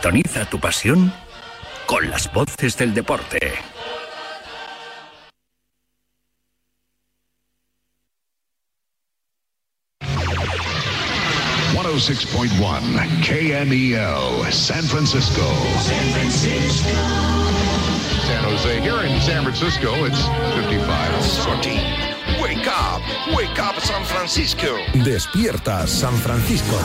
Sintoniza tu pasión con las voces del deporte. .106.1 KMEL San Francisco. San Francisco. San Jose. Here in San Francisco, it's 55. 14. Wake up. Wake up, San Francisco. Despierta, San Francisco.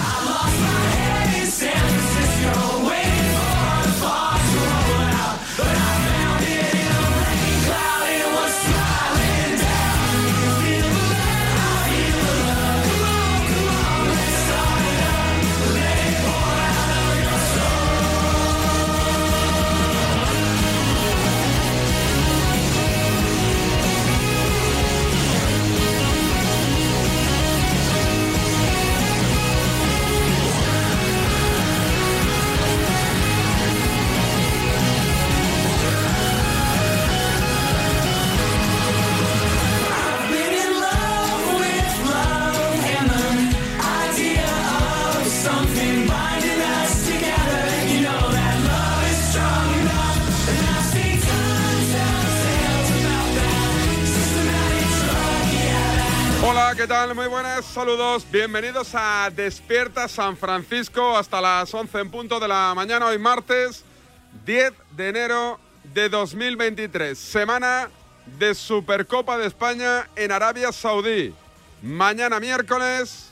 ¿Qué tal? Muy buenas, saludos. Bienvenidos a Despierta San Francisco hasta las 11 en punto de la mañana, hoy martes 10 de enero de 2023. Semana de Supercopa de España en Arabia Saudí. Mañana miércoles,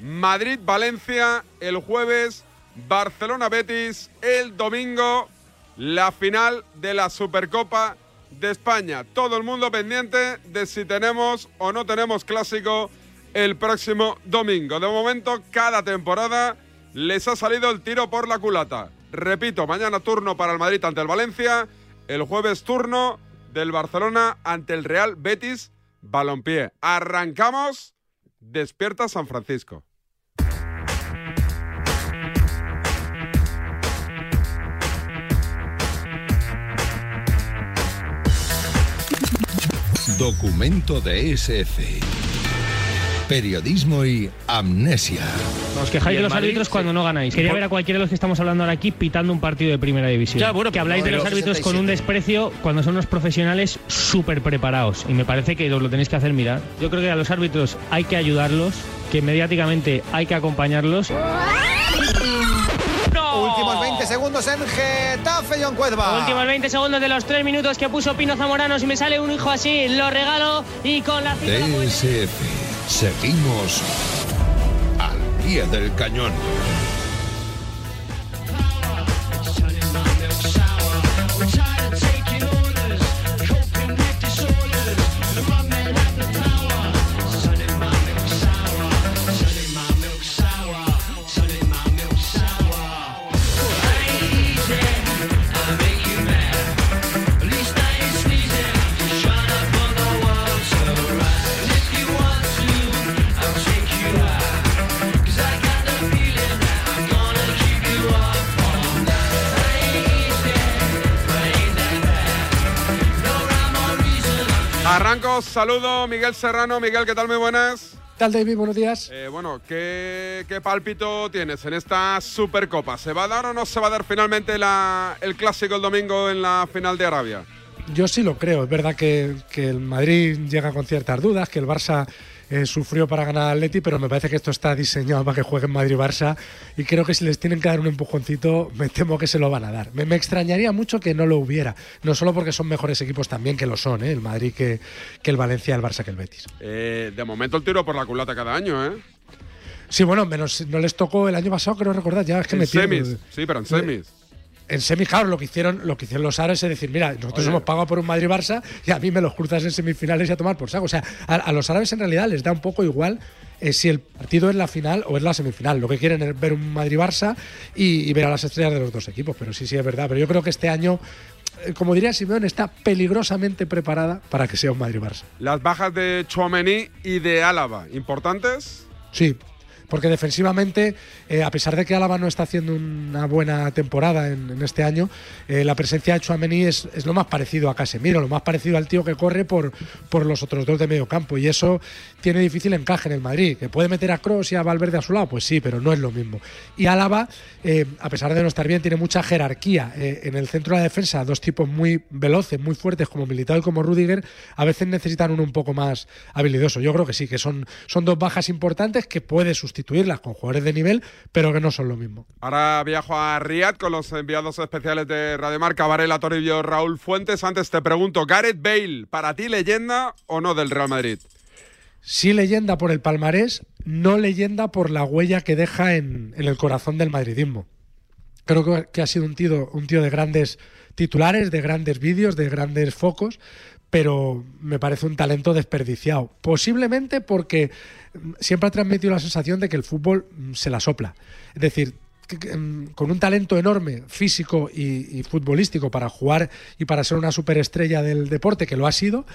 Madrid-Valencia. El jueves, Barcelona-Betis. El domingo, la final de la Supercopa de España. Todo el mundo pendiente de si tenemos o no tenemos clásico el próximo domingo. De momento, cada temporada les ha salido el tiro por la culata. Repito, mañana turno para el Madrid ante el Valencia, el jueves turno del Barcelona ante el Real Betis Balompié. Arrancamos. Despierta San Francisco. Documento de SF. Periodismo y amnesia. Os quejáis de los Madrid, árbitros sí. cuando no ganáis. Quería ver a cualquiera de los que estamos hablando ahora aquí pitando un partido de primera división. Ya, bueno, que pues habláis de los árbitros con un 67. desprecio cuando son unos profesionales súper preparados. Y me parece que os lo tenéis que hacer mirar. Yo creo que a los árbitros hay que ayudarlos, que mediáticamente hay que acompañarlos. Últimos 20 segundos en Getafe, John Cuerva. Últimos 20 segundos de los 3 minutos que puso Pino Zamorano. Si me sale un hijo así, lo regalo y con la DSF. Seguimos al pie del cañón. Arranco, saludo, Miguel Serrano. Miguel, ¿qué tal? Muy buenas. ¿Qué tal, David? Buenos días. Eh, bueno, ¿qué, ¿qué pálpito tienes en esta Supercopa? ¿Se va a dar o no se va a dar finalmente la- el clásico el domingo en la final de Arabia? Yo sí lo creo. Es verdad que, que el Madrid llega con ciertas dudas, que el Barça eh, sufrió para ganar al Atleti, pero me parece que esto está diseñado para que jueguen Madrid-Barça y creo que si les tienen que dar un empujoncito, me temo que se lo van a dar. Me, me extrañaría mucho que no lo hubiera, no solo porque son mejores equipos también que lo son, ¿eh? el Madrid que, que el Valencia, el Barça que el Betis. Eh, de momento el tiro por la culata cada año, ¿eh? Sí, bueno, menos no les tocó el año pasado, creo recordar, ya es que en me pierdo. semis, sí, pero en semis. En claro, lo que hicieron, lo que hicieron los árabes es decir, mira, nosotros Oye. hemos pagado por un Madrid-Barça y a mí me los cruzas en semifinales y a tomar por saco. O sea, a, a los árabes en realidad les da un poco igual eh, si el partido es la final o es la semifinal. Lo que quieren es ver un Madrid-Barça y, y ver a las estrellas de los dos equipos. Pero sí, sí, es verdad. Pero yo creo que este año, eh, como diría Simeón, está peligrosamente preparada para que sea un Madrid-Barça. Las bajas de Chouameni y de Álava, ¿importantes? Sí, porque defensivamente, eh, a pesar de que Álava no está haciendo una buena temporada en, este año, eh, la presencia de Chouameni es, es, lo más parecido a Casemiro, lo más parecido al tío que corre por, por los otros dos de medio campo, y eso tiene difícil encaje en el Madrid, que puede meter a Kroos y a Valverde a su lado, pues sí, pero no es lo mismo. Y Álava, eh, a pesar de no estar bien, tiene mucha jerarquía en el centro de la defensa, dos tipos muy veloces, muy fuertes como Militao y como Rudiger, a veces necesitan uno un poco más habilidoso. Yo creo que sí, que son, son dos bajas importantes que puede sustituirlas con jugadores de nivel, pero que no son lo mismo. Ahora viajo a Riyadh con los enviados especiales de Radiomarca, Varela Toribio, Raúl Fuentes. Antes te pregunto, Gareth Bale, ¿para ti leyenda o no del Real Madrid? Sí leyenda por el palmarés, no leyenda por la huella que deja en, en el corazón del madridismo. Creo que ha sido un tío, un tío de grandes titulares, de grandes vídeos, de grandes focos, pero me parece un talento desperdiciado. Posiblemente porque siempre ha transmitido la sensación de que el fútbol mm, se la sopla. Es decir, mm, con un talento enorme físico y, futbolístico para jugar y para ser una superestrella del deporte, que lo ha sido,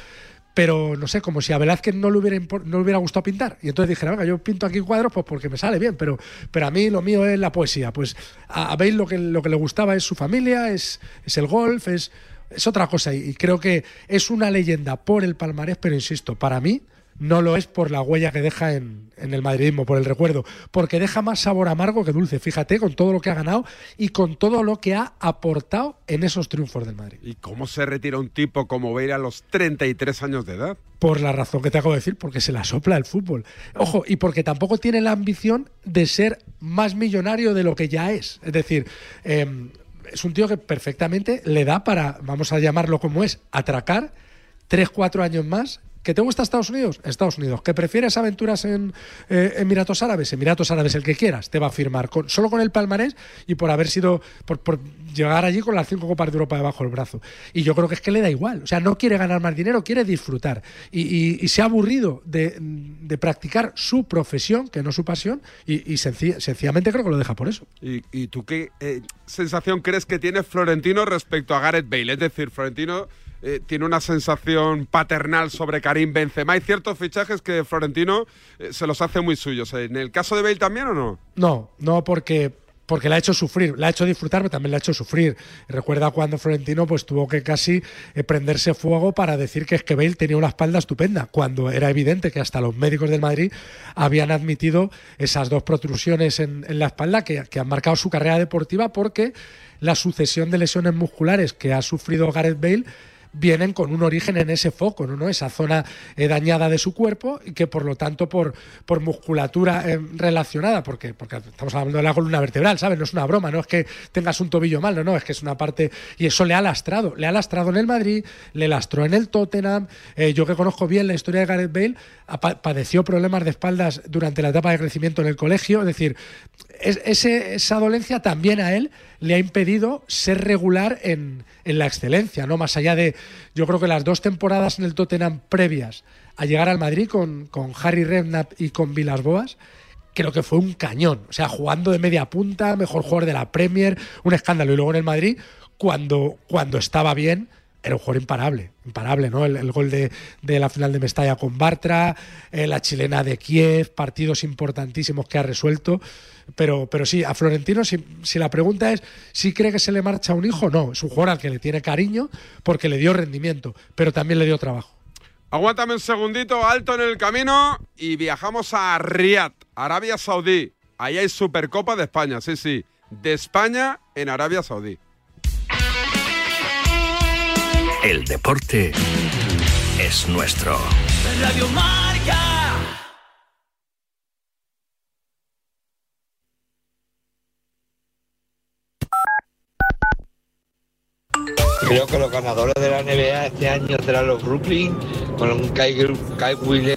pero no sé, como si a Velázquez no le hubiera, no le hubiera gustado pintar. Y entonces dijera, venga, yo pinto aquí cuadros pues porque me sale bien, pero, pero a mí lo mío es la poesía. Pues a, a Bale lo que, lo que le gustaba es su familia, es, es el golf, es es otra cosa y creo que es una leyenda por el palmarés, pero insisto, para mí no lo es por la huella que deja en, el madridismo, por el recuerdo, porque deja más sabor amargo que dulce, fíjate, con todo lo que ha ganado y con todo lo que ha aportado en esos triunfos del Madrid. ¿Y cómo se retira un tipo como Beira a los 33 años de edad? Por la razón que te acabo de decir, porque se la sopla el fútbol. Ojo, y porque tampoco tiene la ambición de ser más millonario de lo que ya es. Es decir, em, es un tío que perfectamente le da para, vamos a llamarlo como es, atracar tres, cuatro años más ¿Que te gusta Estados Unidos? Estados Unidos. ¿Que prefieres aventuras en eh, Emiratos Árabes? Emiratos Árabes, el que quieras, te va a firmar con, solo con el palmarés y por haber sido, por, llegar allí con las cinco copas de Europa debajo del brazo. Y yo creo que es que le da igual. O sea, no quiere ganar más dinero, quiere disfrutar. Y, se ha aburrido de, practicar su profesión, que no su pasión, y, sencillamente creo que lo deja por eso. ¿Y, tú qué eh, sensación crees que tiene Florentino respecto a Gareth Bale? Es decir, Florentino eh, tiene una sensación paternal sobre Karim Benzema. Hay ciertos fichajes que Florentino eh, se los hace muy suyos. ¿En el caso de Bale también o no? No, no porque porque la ha hecho sufrir, la ha hecho disfrutar, pero también la ha hecho sufrir. Recuerda cuando Florentino pues tuvo que casi eh, prenderse fuego para decir que es que Bale tenía una espalda estupenda, cuando era evidente que hasta los médicos del Madrid habían admitido esas dos protrusiones en, la espalda que, que, han marcado su carrera deportiva porque la sucesión de lesiones musculares que ha sufrido Gareth Bale vienen con un origen en ese foco, ¿no? esa zona eh, dañada de su cuerpo y que por lo tanto por, por musculatura eh, relacionada, porque, porque estamos hablando de la columna vertebral, ¿sabes? No es una broma, no es que tengas un tobillo mal, no, no, es que es una parte y eso le ha lastrado, le ha lastrado en el Madrid, le lastró en el Tottenham, eh, yo que conozco bien la historia de Gareth Bale, padeció problemas de espaldas durante la etapa de crecimiento en el colegio, es decir, esa dolencia también a él le ha impedido ser regular en, la excelencia, ¿no? Más allá de, yo creo que las dos temporadas en el Tottenham previas a llegar al Madrid con, con Harry Redknapp y con Vilas Boas, creo que fue un cañón. O sea, jugando de media punta, mejor jugador de la Premier, un escándalo. Y luego en el Madrid, cuando, cuando estaba bien, era un jugador imparable, imparable, ¿no? El, gol de, la final de Mestalla con Bartra, eh, la chilena de Kiev, partidos importantísimos que ha resuelto. Pero, pero sí, a Florentino, si, si, la pregunta es si cree que se le marcha un hijo, no, es un jugador al que le tiene cariño porque le dio rendimiento, pero también le dio trabajo. Aguántame un segundito, alto en el camino y viajamos a Riyadh, Arabia Saudí. Ahí hay Supercopa de España, sí, sí, de España en Arabia Saudí. El deporte es nuestro. Radio Marca. Creo que los ganadores de la NBA este año serán los Brooklyn, con un Kai, Kai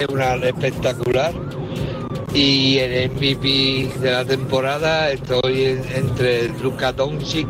una espectacular. Y el MVP de la temporada estoy entre Luka Doncic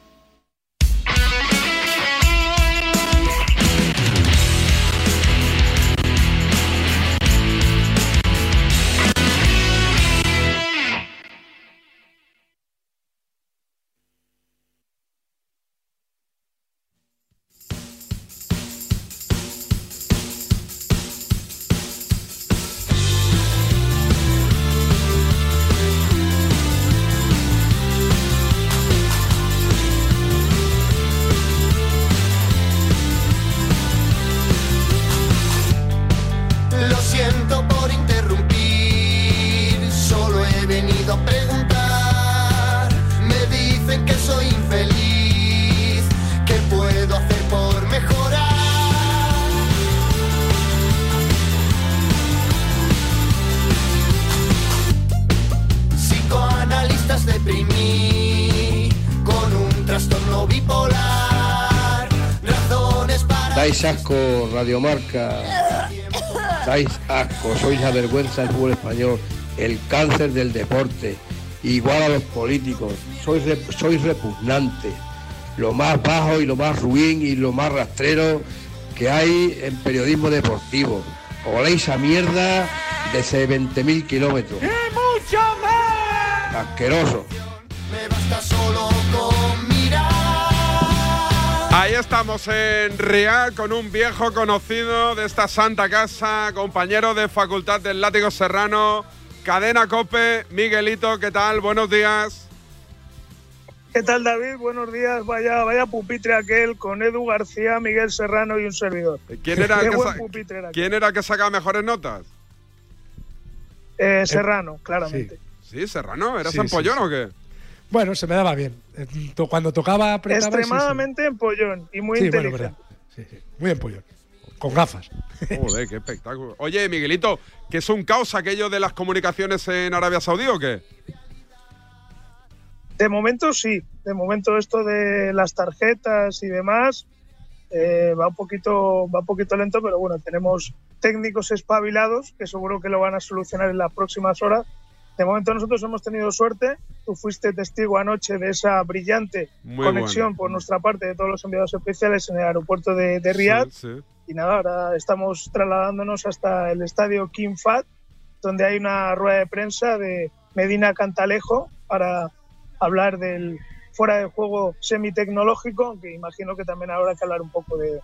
Radiomarca. Dais asco, sois la vergüenza del fútbol español, el cáncer del deporte, igual a los políticos. Sois, rep- sois repugnantes, lo más bajo y lo más ruin y lo más rastrero que hay en periodismo deportivo. Oléis a mierda desde 20.000 kilómetros. mucho más! Asqueroso. Me basta solo con estamos en Riad con un viejo conocido de esta santa casa, compañero de Facultad del Látigo Serrano, Cadena Cope, Miguelito, ¿qué tal? Buenos días. ¿Qué tal, David? Buenos días. Vaya, vaya pupitre aquel con Edu García, Miguel Serrano y un servidor. ¿Quién era, el que, sa- era. ¿quién era el que sacaba mejores notas? Eh, Serrano, claramente. Sí, Serrano, ¿eras Sí, ampollón sí, sí. o qué? Bueno, se me daba bien. Eh, Cuando tocaba apretaba y sí, sí. Extremadamente empollón y muy Sí, bueno, inteligente. verdad. Sí, sí. Muy empollón. Con gafas. Joder, qué espectáculo. Oye, Miguelito, ¿que es un caos aquello de las comunicaciones en Arabia Saudí o qué? De momento sí. De momento esto de las tarjetas y demás eh, va un poquito va un poquito lento, pero bueno, tenemos técnicos espabilados que seguro que lo van a solucionar en las próximas horas. De momento nosotros hemos tenido suerte. Tú fuiste testigo anoche de esa brillante Muy conexión bueno. por nuestra parte de todos los enviados especiales en el aeropuerto de, de Riyadh. Sí, sí. Y nada, ahora estamos trasladándonos hasta el estadio King Fahd, donde hay una rueda de prensa de Medina Cantalejo para hablar del fuera de juego semitecnológico, aunque imagino que también habrá que hablar un poco de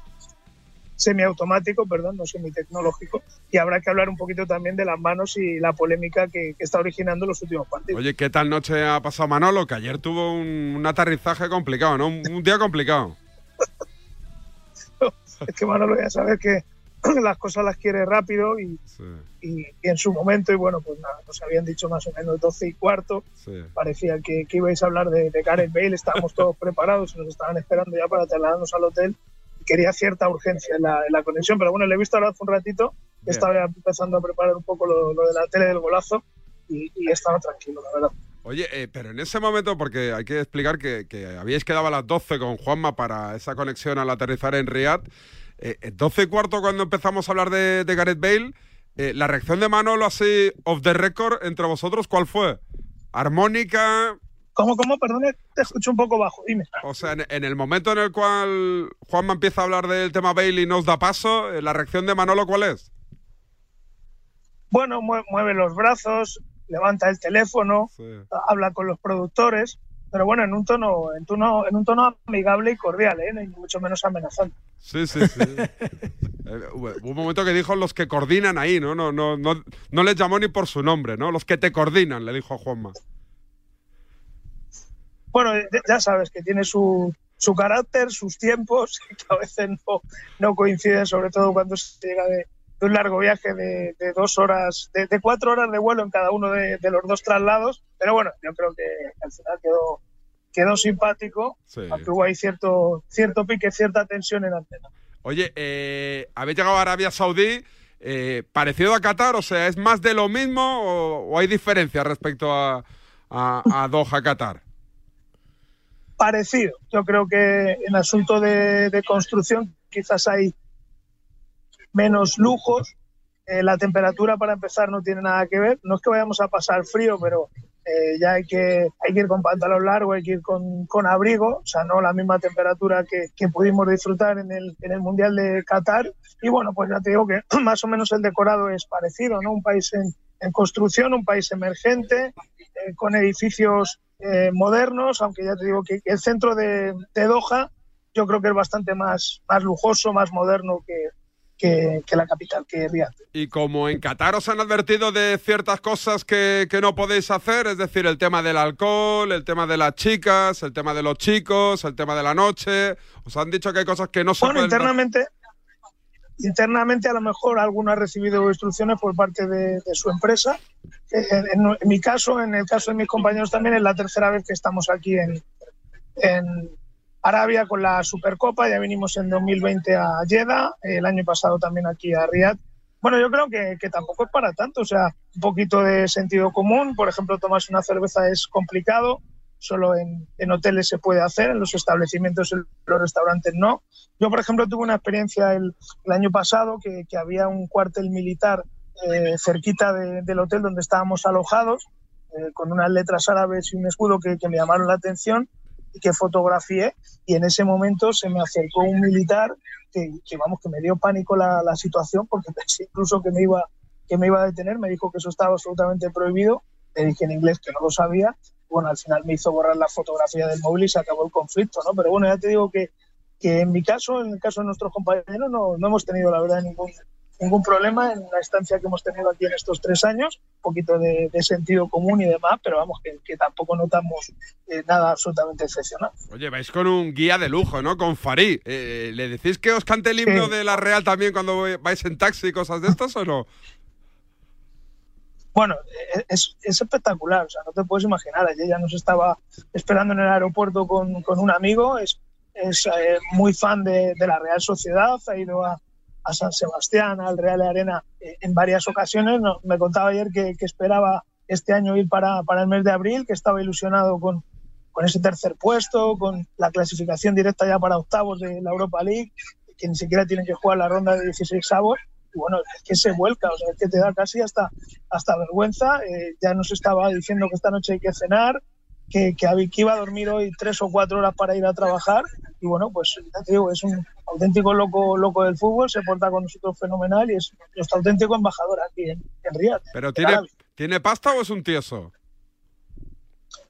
semiautomático, perdón, no semitecnológico, y habrá que hablar un poquito también de las manos y la polémica que, que está originando los últimos partidos. Oye, ¿qué tal noche ha pasado Manolo? Que ayer tuvo un, un aterrizaje complicado, ¿no? Un, un día complicado. Es que Manolo ya sabes que las cosas las quiere rápido y, y- y en su momento, y bueno, pues nada, nos habían dicho más o menos 12 y cuarto, Sí. parecía que, que ibais a hablar de, de Gareth Bale, estábamos todos preparados y nos estaban esperando ya para trasladarnos al hotel. Quería cierta urgencia en la, en la conexión, pero bueno, le he visto ahora hace un ratito, Bien. estaba empezando a preparar un poco lo, lo de la tele del golazo y, y estaba tranquilo, la verdad. Oye, eh, pero en ese momento, porque hay que explicar que, que habíais quedado a las 12 con Juanma para esa conexión al aterrizar en Riyadh. Eh, eh, 12 y cuarto, cuando empezamos a hablar de, de Gareth Bale, eh, la reacción de Manolo así, off the record, entre vosotros, ¿cuál fue? ¿Armónica? ¿Cómo, cómo? Perdón, te escucho un poco bajo, dime. O sea, en, en, el momento en el cual Juanma empieza a hablar del tema Bailey y nos da paso, eh, ¿la reacción de Manolo cuál es? Bueno, mueve los brazos, levanta el teléfono, sí. habla con los productores, pero bueno, en un tono, en tono, en un tono amigable y cordial, ¿eh? Ni mucho menos amenazante. Sí, sí, sí. Eh, hubo un momento que dijo los que coordinan ahí, ¿no? No, no, no, no les llamó ni por su nombre, ¿no? Los que te coordinan, le dijo a Juanma. Bueno, ya sabes que tiene su, su carácter, sus tiempos, que a veces no, no coinciden, sobre todo cuando se llega de, de un largo viaje de, de dos horas, de, de, cuatro horas de vuelo en cada uno de, de, los dos traslados. Pero bueno, yo creo que al final quedó, quedó simpático, sí. aunque hubo ahí cierto, cierto pique, cierta tensión en antena. Oye, eh, habéis llegado a Arabia Saudí, eh, parecido a Qatar, o sea, ¿es más de lo mismo o, o hay diferencias respecto a, a, a Doha, Qatar? Parecido. Yo creo que en asunto de, construcción quizás hay menos lujos. Eh, la temperatura, para empezar, no tiene nada que ver. No es que vayamos a pasar frío, pero eh, ya hay que, hay que ir con pantalón largo, hay que ir con, con abrigo, o sea, no la misma temperatura que, que, pudimos disfrutar en el, en el Mundial de Qatar. Y bueno, pues ya te digo que más o menos el decorado es parecido, ¿no? Un país en, en construcción, un país emergente, eh, con edificios eh, modernos, aunque ya te digo que el centro de, de, Doha yo creo que es bastante más, más lujoso, más moderno que, que, que, la capital, que Riyadh. Y como en Qatar os han advertido de ciertas cosas que, que, no podéis hacer, es decir, el tema del alcohol, el tema de las chicas, el tema de los chicos, el tema de la noche, os han dicho que hay cosas que no se bueno, pueden... internamente, internamente a lo mejor alguno ha recibido instrucciones por parte de, su empresa. En, en, mi caso, en el caso de mis compañeros también, es la tercera vez que estamos aquí en, en Arabia con la Supercopa, ya vinimos en 2020 a Jeddah, el año pasado también aquí a Riyadh. Bueno, yo creo que, que, tampoco es para tanto, o sea, un poquito de sentido común, por ejemplo, tomarse una cerveza es complicado, solo en, en, hoteles se puede hacer, en los establecimientos, en los restaurantes no. Yo, por ejemplo, tuve una experiencia el, el año pasado que, que, había un cuartel militar eh, cerquita de, del hotel donde estábamos alojados, eh, con unas letras árabes y un escudo que, que me llamaron la atención y que fotografié y en ese momento se me acercó un militar que, que vamos, que me dio pánico la, la, situación porque pensé incluso que me, iba, que me iba a detener, me dijo que eso estaba absolutamente prohibido, le dije en inglés que no lo sabía, bueno, al final me hizo borrar la fotografía del móvil y se acabó el conflicto, ¿no? Pero bueno, ya te digo que, que en mi caso, en el caso de nuestros compañeros, no, no hemos tenido la verdad ningún, ningún problema en la estancia que hemos tenido aquí en estos tres años, un poquito de, de sentido común y demás, pero vamos, que, que tampoco notamos eh, nada absolutamente excepcional. Oye, vais con un guía de lujo, ¿no? Con Farí. Eh, ¿Le decís que os cante el himno sí. de la Real también cuando vais en taxi y cosas de estas o no? Bueno, es, es, espectacular, o sea, no te puedes imaginar. Ayer ya nos estaba esperando en el aeropuerto con, un amigo, es, eh, muy fan de, la Real Sociedad, ha ido a, San Sebastián, al Real Arena eh, en varias ocasiones. Me contaba ayer que, esperaba este año ir para, para el mes de abril, que estaba ilusionado con, con ese tercer puesto, con la clasificación directa ya para octavos de la Europa League, que ni siquiera tienen que jugar la ronda de 16 avos. Bueno, es que se vuelca, o sea, es que te da casi hasta, hasta vergüenza. Eh, ya nos estaba diciendo que esta noche hay que cenar, que, que, que, iba a dormir hoy tres o cuatro horas para ir a trabajar. Y bueno, pues ya te digo, es un auténtico loco, loco del fútbol, se porta con nosotros fenomenal y es nuestro auténtico embajador aquí en, en Riyadh. ¿Pero tiene, tiene pasta o es un tieso?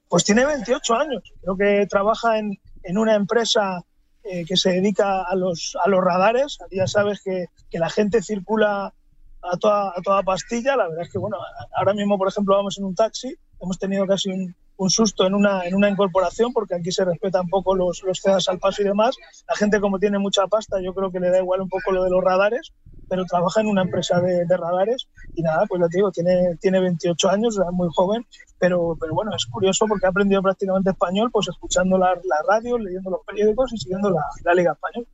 Pues tiene 28 años. Creo que trabaja en, en una empresa eh, que se dedica a los, a los radares. Ya sabes que, que la gente circula a toda, a toda pastilla. La verdad es que, bueno, ahora mismo, por ejemplo, vamos en un taxi. Hemos tenido casi un, un susto en una, en una incorporación, porque aquí se respetan poco los, los cedas al paso y demás. La gente, como tiene mucha pasta, yo creo que le da igual un poco lo de los radares, pero trabaja en una empresa de, de radares y nada, pues lo digo, tiene, tiene 28 años, es muy joven, pero, pero bueno, es curioso porque ha aprendido prácticamente español, pues escuchando la, la radio, leyendo los periódicos y siguiendo la, la Liga Española.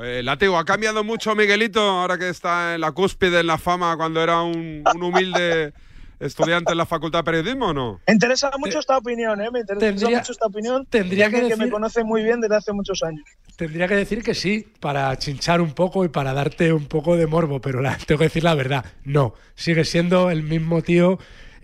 Eh, Látigo, ¿ha cambiado mucho Miguelito ahora que está en la cúspide, en la fama, cuando era un, un humilde estudiante en la Facultad de Periodismo o no? Me interesa mucho esta opinión, ¿eh? Me interesa tendría, mucho esta opinión. Tendría que, que, decir, me conoce muy bien desde hace muchos años. Tendría que decir que sí, para chinchar un poco y para darte un poco de morbo, pero la, tengo que decir la verdad. No, sigue siendo el mismo tío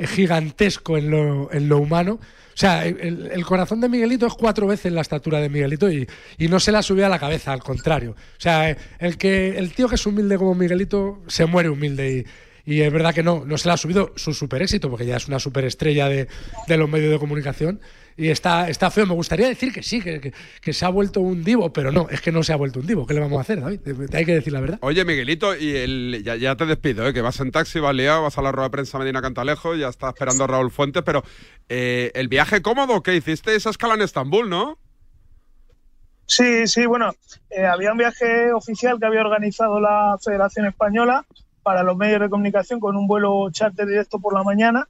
gigantesco en lo, en lo humano. O sea, el, el, corazón de Miguelito es cuatro veces la estatura de Miguelito y, y, no se la subido a la cabeza, al contrario. O sea, el, que, el tío que es humilde como Miguelito se muere humilde y, y es verdad que no, no se le ha subido su super éxito, porque ya es una superestrella de, de los medios de comunicación y está, está feo. Me gustaría decir que sí, que, que, que, se ha vuelto un divo, pero no, es que no se ha vuelto un divo. ¿Qué le vamos a hacer, David? Hay que decir la verdad. Oye, Miguelito, y el, ya, ya, te despido, ¿eh? que vas en taxi, vas liado, vas a la rueda de prensa Medina Cantalejo, ya está esperando Raúl Fuentes, pero eh, el viaje cómodo que hiciste esa escala en Estambul, ¿no? Sí, sí, bueno, eh, había un viaje oficial que había organizado la Federación Española para los medios de comunicación con un vuelo charter directo por la mañana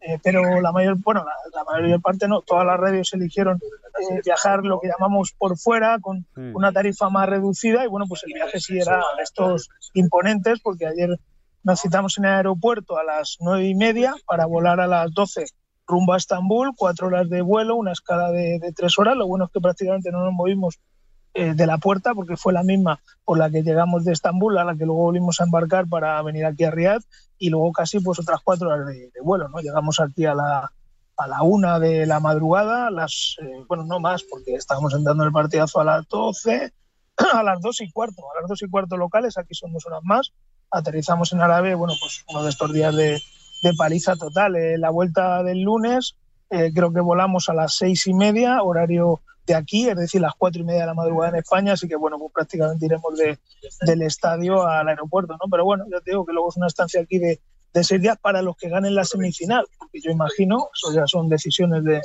eh, pero la mayor, bueno, la, la, mayor parte no, todas las radios eligieron eh, viajar lo que llamamos por fuera con Mm. una tarifa más reducida y bueno, pues el viaje sí era de estos imponentes porque ayer nos citamos en el aeropuerto a las nueve y media para volar a las 12 rumbo a Estambul, cuatro horas de vuelo, una escala de, de tres horas, lo bueno es que prácticamente no nos movimos eh, de la puerta porque fue la misma por la que llegamos de Estambul a la que luego volvimos a embarcar para venir aquí a Riad y luego casi pues otras cuatro horas de, vuelo, ¿no? Llegamos aquí a la, a la una de la madrugada, las, eh, bueno, no más porque estábamos entrando el partidazo a las 12, a las dos y cuarto, a las dos y cuarto locales, aquí son dos horas más, aterrizamos en Árabe, bueno, pues uno de estos días de, de paliza total, eh, la vuelta del lunes, creo que volamos a las seis y media, horario de aquí, es decir, las cuatro y media de la madrugada en España, así que bueno, pues prácticamente iremos de, del estadio al aeropuerto, ¿no? Pero bueno, ya te digo que luego es una estancia aquí de, de seis días para los que ganen la semifinal, porque yo imagino, eso ya son decisiones de,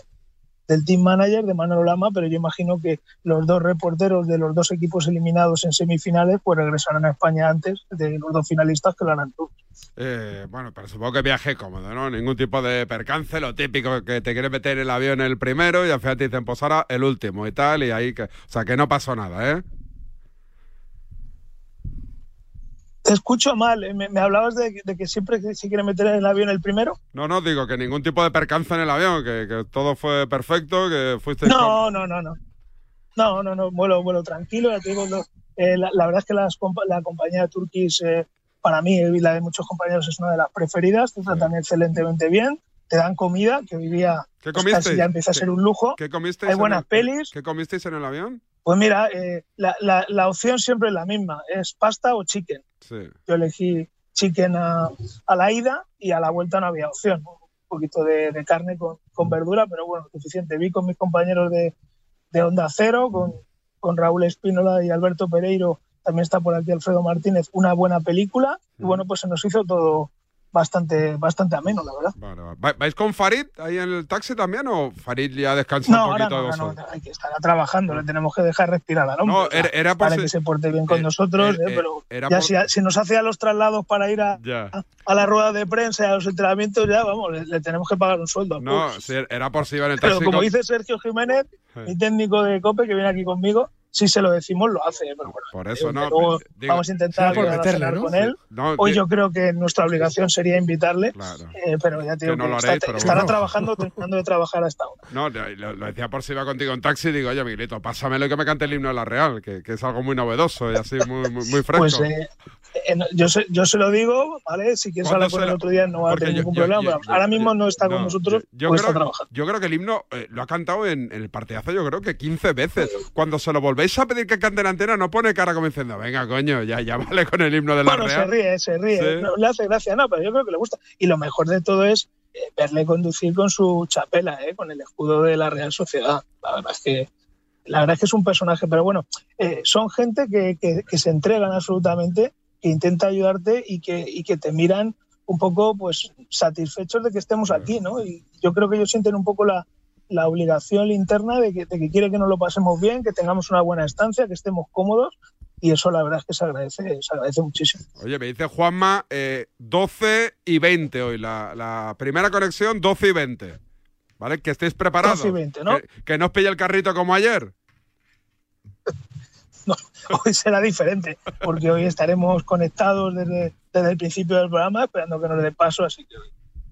del team manager de Manolo Lama, pero yo imagino que los dos reporteros de los dos equipos eliminados en semifinales pues regresarán a España antes de los dos finalistas que lo harán tú. Eh, bueno, pero supongo que viaje cómodo, ¿no? Ningún tipo de percance, lo típico que te quieres meter el avión el primero y al final te dicen, pues el último y tal, y ahí que. O sea, que no pasó nada, ¿eh? Te escucho mal, ¿eh? me, me, hablabas de, de, que siempre se quiere meter en el avión el primero. No, no, digo que ningún tipo de percance en el avión, que, que todo fue perfecto, que fuiste. No, no, no, no. No, no, no, vuelo, vuelo tranquilo, ya te digo, no, eh, la, la, verdad es que las, la compañía Turkish eh, para mí y la de muchos compañeros es una de las preferidas, te tratan sí. excelentemente bien, te dan comida, que vivía ¿Qué comiste? Casi ya empieza a ser un lujo. ¿Qué comiste? Hay buenas el, pelis. ¿Qué comisteis en el avión? Pues mira, eh, la, la, la, opción siempre es la misma, es pasta o chicken. Sí. Yo elegí chicken a, a, la ida y a la vuelta no había opción, ¿no? un poquito de, de carne con, con, verdura, pero bueno, suficiente. Vi con mis compañeros de, de Onda Cero, con, con Raúl Espínola y Alberto Pereiro, también está por aquí Alfredo Martínez, una buena película y bueno, pues se nos hizo todo bastante bastante ameno, la verdad. ¿Vais con Farid ahí en el taxi también o Farid ya descansa no, un poquito? Ahora no, no, hay que estar trabajando, le tenemos que dejar respirar al hombre. No, era, era para que se porte bien con eh, nosotros, eh, eh, pero era ya por... si, si, nos hace a los traslados para ir a, a, a, la rueda de prensa y a los entrenamientos, ya vamos, le, le tenemos que pagar un sueldo. No, sí, era por si iba en el taxi. Pero como con... dice Sergio Jiménez, mi técnico de COPE que viene aquí conmigo, si se lo decimos, lo hace. Pero bueno, por eso no. Luego digo, vamos a intentar sí, meterle, ¿no? con él. No, Hoy digo, yo creo que nuestra obligación sería invitarle, claro. eh, pero ya te digo que no que lo está, haréis, estará bueno. trabajando, terminando de trabajar hasta ahora. No, lo, lo, decía por si iba contigo en taxi. Digo, oye, Miguelito, pásamelo y que me cante el himno de la Real, que, que es algo muy novedoso y así muy, muy, muy fresco. Pues eh, eh, yo, se, yo se lo digo, ¿vale? Si quieres hablar con él otro día no va a tener ningún yo, problema. Yo, ahora mismo no está no, con nosotros, yo, pues creo, está trabajando. Yo creo que el himno eh, lo ha cantado en, en, el partidazo, yo creo que 15 veces. Cuando se lo volvéis a pedir que cante en antena, no pone cara como diciendo, venga, coño, ya, ya vale con el himno de la bueno, Real. se ríe, se ríe. Sí. No, le hace gracia, no, pero yo creo que le gusta. Y lo mejor de todo es eh, verle conducir con su chapela, eh, con el escudo de la Real Sociedad. La verdad es que la verdad es que es un personaje, pero bueno, eh, son gente que, que, que, se entregan absolutamente, que intenta ayudarte y que, y que te miran un poco pues satisfechos de que estemos aquí, ¿no? Y yo creo que ellos sienten un poco la, la obligación interna de que, de que quiere que nos lo pasemos bien, que tengamos una buena estancia, que estemos cómodos y eso la verdad es que se agradece, se agradece muchísimo. Oye, me dice Juanma, eh, 12 y 20 hoy, la, la, primera conexión 12 y 20. ¿Vale? Que estéis preparados. 12 y 20, ¿no? Que, que no os pille el carrito como ayer. No, hoy será diferente, porque hoy estaremos conectados desde, desde, el principio del programa, esperando que nos dé paso, así que hoy,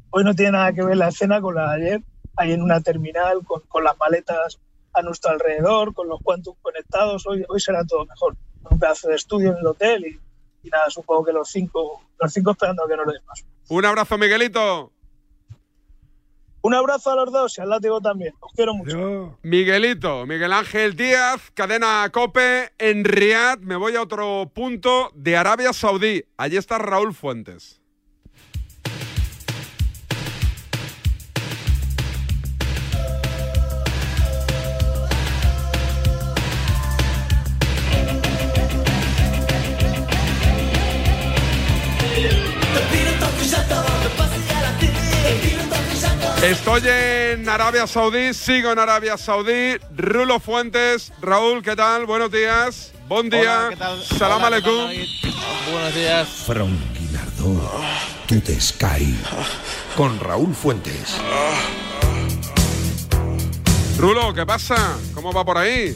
hoy no tiene nada que ver la escena con la de ayer, ahí en una terminal, con, con las maletas a nuestro alrededor, con los cuantos conectados, hoy, hoy será todo mejor un pedazo de estudio en el hotel y, y, nada, supongo que los cinco, los cinco esperando a que nos den paso. Un abrazo, Miguelito. Un abrazo a los dos y al látigo también. Os quiero mucho. Miguelito, Miguel Ángel Díaz, cadena Cope en Riad. Me voy a otro punto de Arabia Saudí. Allí está Raúl Fuentes. Estoy en Arabia Saudí, sigo en Arabia Saudí. Rulo Fuentes, Raúl, ¿qué tal? Buenos días. Buen día. Hola, ¿qué tal? Salam Hola, ¿qué tal, aleikum. Buenos días. From Guinardó to the Sky. Con Raúl Fuentes. Rulo, ¿qué pasa? ¿Cómo va por ahí?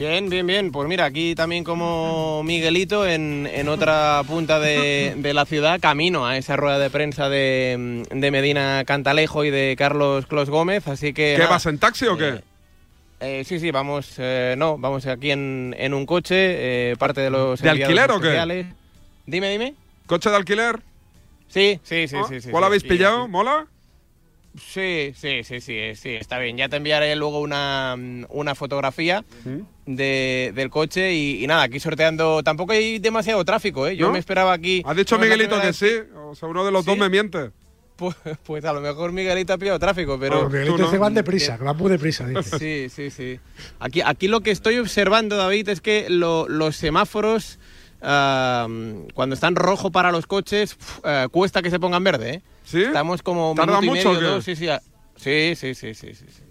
Bien, bien, bien. Pues mira, aquí también como Miguelito en, en otra punta de, de la ciudad, camino a esa rueda de prensa de, de Medina Cantalejo y de Carlos Clos Gómez, así que... ¿Qué vas en taxi o qué? eh, sí, sí, vamos, eh, no, vamos aquí en, en un coche, eh, parte de los... ¿De alquiler o qué? Dime, dime. ¿Coche de alquiler? Sí, sí, sí, ¿Ah? sí. sí ¿Cuál sí, habéis aquí, pillado? aquí. ¿Mola? Sí, sí, sí, sí, sí, está bien. Ya te enviaré luego una, una fotografía de, del coche y, y nada, aquí sorteando. Tampoco hay demasiado tráfico, ¿eh? Yo ¿No? me esperaba aquí. ¿Ha dicho no Miguelito que sí? O sea, uno de los dos me miente. Pues, pues a lo mejor Miguelito ha pillado tráfico, pero. Pero Miguelito dice que van deprisa, van muy deprisa. Dice. Sí, sí, sí. Aquí, aquí lo que estoy observando, David, es que lo- los semáforos, cuando están rojo para los coches, eh, cuesta que se pongan verde, ¿eh? ¿Sí? Estamos como ¿Tarda minuto y mucho medio, o qué? dos, sí, sí, sí, sí, sí, sí, sí, sí.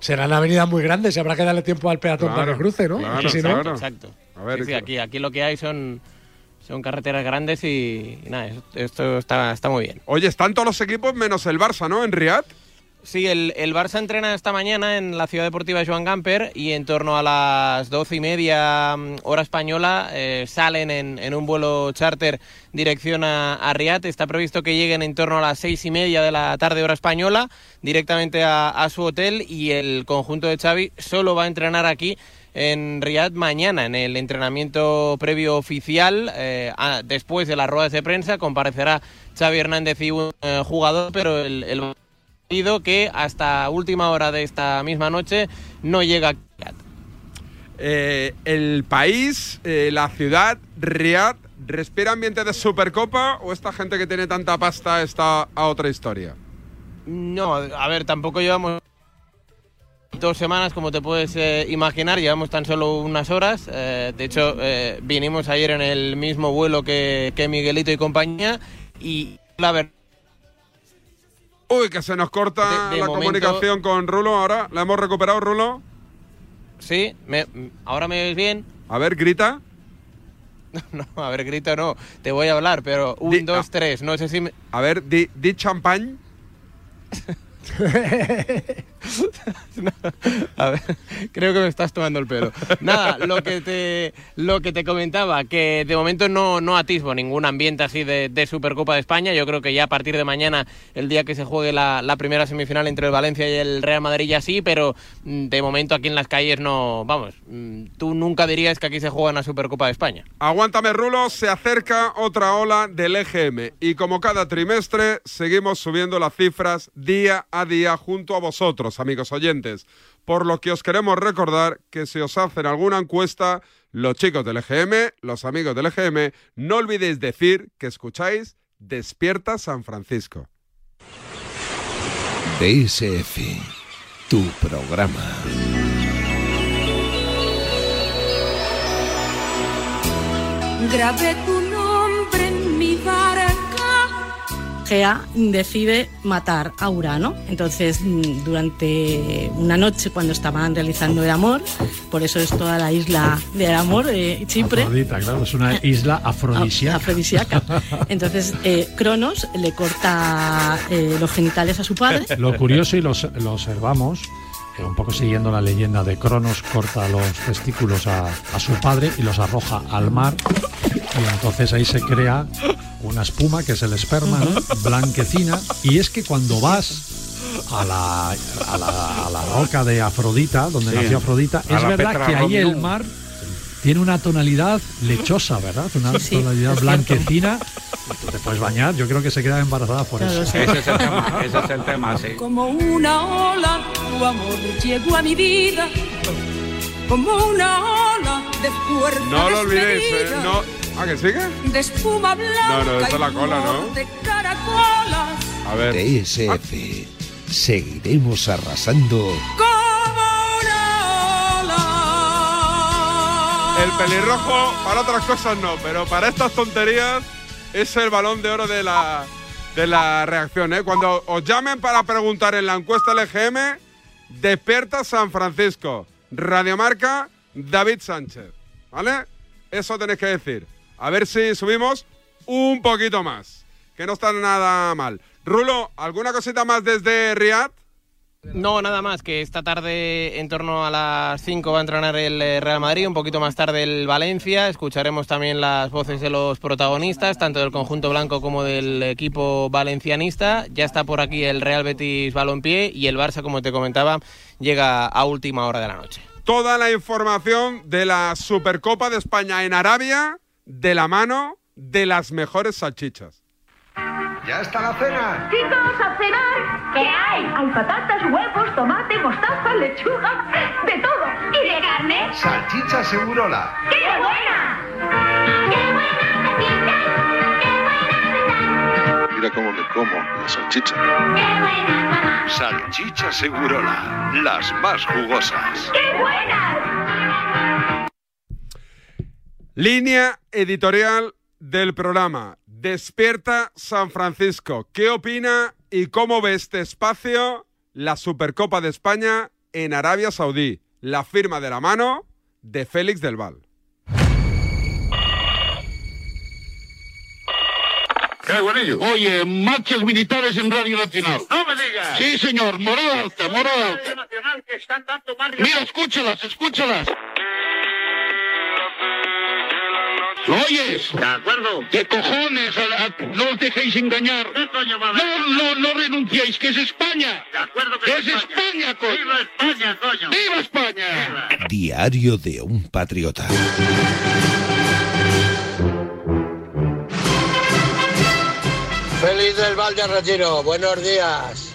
Serán avenidas muy grandes, y habrá que darle tiempo al peatón Claro, para que cruce, ¿no? claro, no- exacto, exacto. A ver, Sí, sí, ¿qué- aquí, aquí lo que hay son, son carreteras grandes y, y nada, esto, esto está, está muy bien. Oye, están todos los equipos menos el Barça, ¿no? En Riad. Sí, el, el Barça entrena esta mañana en la Ciudad Deportiva Joan Gamper y en torno a las doce y media mm, hora española eh, salen en, un vuelo charter dirección a, a. Está previsto que lleguen en torno a las seis y media de la tarde hora española directamente a, su hotel y el conjunto de Xavi solo va a entrenar aquí en Riad mañana en el entrenamiento previo oficial. eh, después de las ruedas de prensa comparecerá Xavi Hernández y un eh, jugador, pero el que hasta última hora de esta misma noche no llega. Eh, el país, eh, la ciudad, Riad, ¿respira ambiente de Supercopa o esta gente que tiene tanta pasta está a otra historia? No, a ver, tampoco llevamos dos semanas, como te puedes eh, imaginar, llevamos tan solo unas horas. eh, de hecho, eh, vinimos ayer en el mismo vuelo que, que Miguelito y compañía y la verdad... Uy, que se nos corta De- de la momento- comunicación con Rulo ahora. ¿La hemos recuperado, Rulo? Sí, me- ahora me ves bien. A ver, grita. No, a ver, grito no, te voy a hablar, pero un, Di- dos, ah. tres, no sé si me... A ver, di, di creo que me estás tomando el pelo. Nada, lo que te, lo que te comentaba, que de momento no, no atisbo ningún ambiente así de, de Supercopa de España. Yo creo que ya a partir de mañana, el día que se juegue la, la primera semifinal entre el Valencia y el Real Madrid, ya sí, pero mm, de momento aquí en las calles no. Vamos, mm, tú nunca dirías que aquí se juega una Supercopa de España. Aguántame, Rulo. Se acerca otra ola del EGM. Y como cada trimestre, seguimos subiendo las cifras día a día junto a vosotros, amigos oyentes. Por lo que os queremos recordar que si os hacen alguna encuesta, los chicos del EGM, los amigos del EGM, no olvidéis decir que escucháis Despierta San Francisco. DSF, tu programa. Grabé tu Gea decide matar a Urano. Entonces, mm, durante una noche, cuando estaban realizando el amor, por eso es toda la isla del amor, eh, Chipre. Afrodita, claro, es una isla afrodisíaca. afrodisíaca. Entonces, eh, Cronos le corta eh, los genitales a su padre. Lo curioso, y lo, lo observamos, eh, un poco siguiendo la leyenda de Cronos, corta los testículos a, a su padre y los arroja al mar. Y entonces ahí se crea una espuma, que es el esperma, ¿no? blanquecina. Y es que cuando vas a la, a la, a la roca de Afrodita, donde Sí. nació Afrodita, A es verdad Petra que ahí el mar tiene una tonalidad lechosa, ¿verdad? Una Sí, tonalidad blanquecina Tú te puedes bañar, yo creo que se queda embarazada por eso. Ese es el tema, ese es el tema, sí. Como una ola, tu amor llegó a mi vida. Como una ola de fuerza No lo olvidéis, ¿eh? No. ¿Ah, que sigue? De espuma blanca. No, no, esta es la cola, ¿no? De caracolas. A ver. TSF. Seguiremos arrasando Como una ola. El pelirrojo para otras cosas no, pero para estas tonterías es el balón de oro de la, de la reacción. ¿eh? Cuando os llamen para preguntar en la encuesta LGM, despierta San Francisco. Radiomarca, David Sánchez. ¿Vale? Eso tenéis que decir. A ver si subimos un poquito más. Que no está nada mal. Rulo, ¿alguna cosita más desde Riyadh? No, nada más, que esta tarde en torno a las 5 va a entrenar el eh, Real Madrid, un poquito más tarde el Valencia. Escucharemos también las voces de los protagonistas, tanto del conjunto blanco como del equipo valencianista. Ya está por aquí el Real Betis Balompié y el Barça, como te comentaba, llega a última hora de la noche. Toda la información de la Supercopa de España en Arabia de la mano de las mejores salchichas. ¿Ya está la cena? Chicos, a cenar. ¿Qué hay? Hay patatas, huevos, tomate, mostaza, lechuga, de todo. ¿Y de carne? Salchicha Segurola. ¡Qué buena! Mira cómo me como la salchicha. Salchicha Segurola, las más jugosas. ¡Qué buena! Línea editorial del programa. Despierta San Francisco. ¿Qué opina y cómo ve este espacio la Supercopa de España en Arabia Saudí? La firma de la mano de Félix del Val. Oye, marchas militares en Radio Nacional. ¡No me digas! Sí, señor, morada alta, morada alta. Nacional que están dando más Mira, escúchalas, escúchalas. ¿Lo oyes? De acuerdo. ¿Qué cojones? A- a- no os dejéis engañar. No, no, no renunciéis, que es España. De acuerdo Que es España, coño. ¡Viva España, coño! ¡Viva España! Diario de un patriota. Feliz del Val de Retiro, buenos días.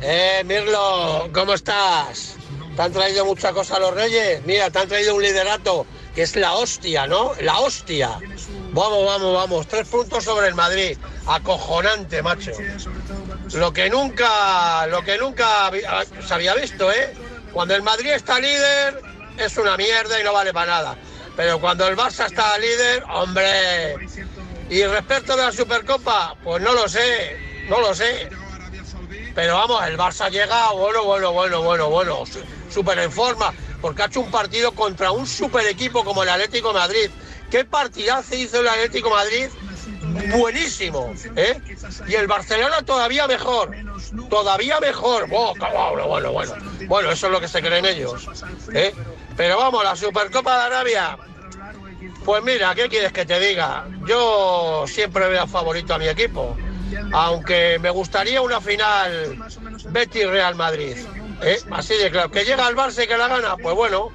Eh, Mirlo, ¿cómo estás? ¿Te han traído mucha cosa a los reyes? Mira, te han traído un liderato que es la hostia, ¿no? La hostia. Vamos, vamos, vamos. Tres puntos sobre el Madrid. Acojonante, macho. Lo que nunca, lo que nunca ah, se había visto, ¿eh? Cuando el Madrid está líder es una mierda y no vale para nada. Pero cuando el Barça está líder, hombre. Y respecto de la Supercopa, pues no lo sé, no lo sé. Pero vamos, el Barça llega, bueno, bueno, bueno, bueno, bueno, súper en forma, porque ha hecho un partido contra un super equipo como el Atlético Madrid. ¿Qué partidazo hizo el Atlético Madrid? Buenísimo, ¿eh? Y el Barcelona todavía mejor, todavía mejor. Bueno, bueno, bueno. Bueno, eso es lo que se creen ellos, ¿eh? Pero vamos, la Supercopa de Arabia, pues mira, ¿qué quieres que te diga? Yo siempre veo favorito a mi equipo, aunque me gustaría una final Betis-Real Madrid. ¿Eh? Así de claro, que llega al Barça y que la gana, pues bueno,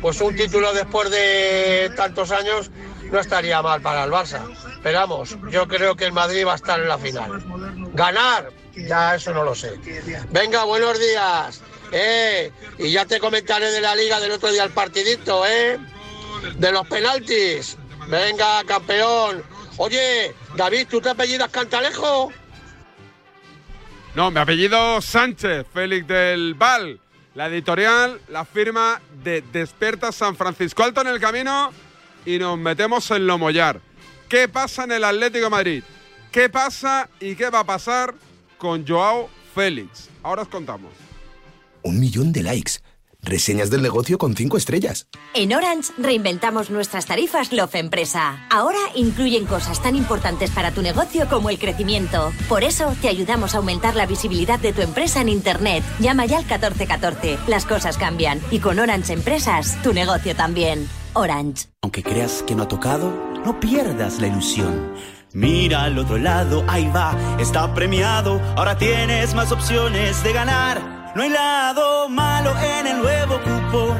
pues un título después de tantos años no estaría mal para el Barça. Pero vamos, yo creo que el Madrid va a estar en la final. Ganar, ya eso no lo sé. Venga, buenos días. Eh, y ya te comentaré de la liga del otro día el partidito, ¿eh? de los penaltis. Venga, campeón. Oye, David, ¿tú te apellidas Cantalejo? No, mi apellido Sánchez, Félix del Val. La editorial, la firma de Despierta San Francisco Alto en el camino y nos metemos en lo mollar. ¿Qué pasa en el Atlético Madrid? ¿Qué pasa y qué va a pasar con Joao Félix? Ahora os contamos. Un millón de likes. Reseñas del negocio con cinco estrellas. En Orange reinventamos nuestras tarifas Love Empresa. Ahora incluyen cosas tan importantes para tu negocio como el crecimiento. Por eso te ayudamos a aumentar la visibilidad de tu empresa en Internet. Llama ya al 1414. Las cosas cambian. Y con Orange Empresas, tu negocio también. Orange. Aunque creas que no ha tocado, no pierdas la ilusión. Mira al otro lado, ahí va, está premiado. Ahora tienes más opciones de ganar. No hay lado malo en el nuevo cupón.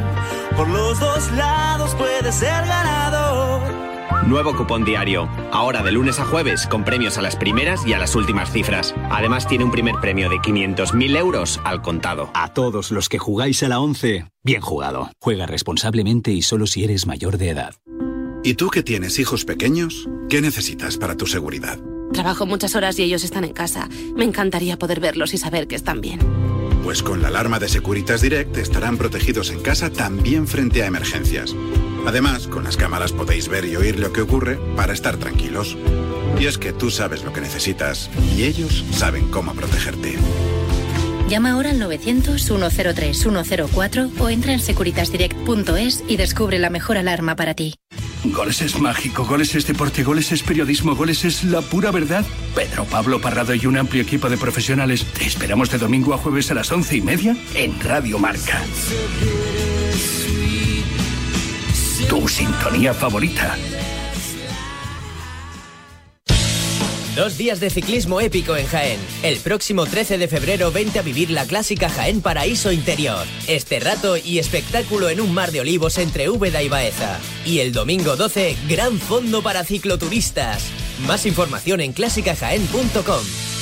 Por los dos lados puedes ser ganador. Nuevo cupón diario. Ahora de lunes a jueves con premios a las primeras y a las últimas cifras. Además tiene un primer premio de 500.000 euros al contado. A todos los que jugáis a la 11, bien jugado. Juega responsablemente y solo si eres mayor de edad. ¿Y tú que tienes hijos pequeños? ¿Qué necesitas para tu seguridad? Trabajo muchas horas y ellos están en casa. Me encantaría poder verlos y saber que están bien. Pues con la alarma de Securitas Direct estarán protegidos en casa también frente a emergencias. Además, con las cámaras podéis ver y oír lo que ocurre para estar tranquilos. Y es que tú sabes lo que necesitas y ellos saben cómo protegerte. Llama ahora al 900-103-104 o entra en securitasdirect.es y descubre la mejor alarma para ti. Goles es mágico, goles es deporte, goles es periodismo, goles es la pura verdad. Pedro Pablo Parrado y un amplio equipo de profesionales te esperamos de domingo a jueves a las once y media en Radio Marca. Tu sintonía favorita. Dos días de ciclismo épico en Jaén. El próximo 13 de febrero vente a vivir la clásica Jaén Paraíso Interior. Este rato y espectáculo en un mar de olivos entre Úbeda y Baeza. Y el domingo 12, gran fondo para cicloturistas. Más información en clásicajaén.com.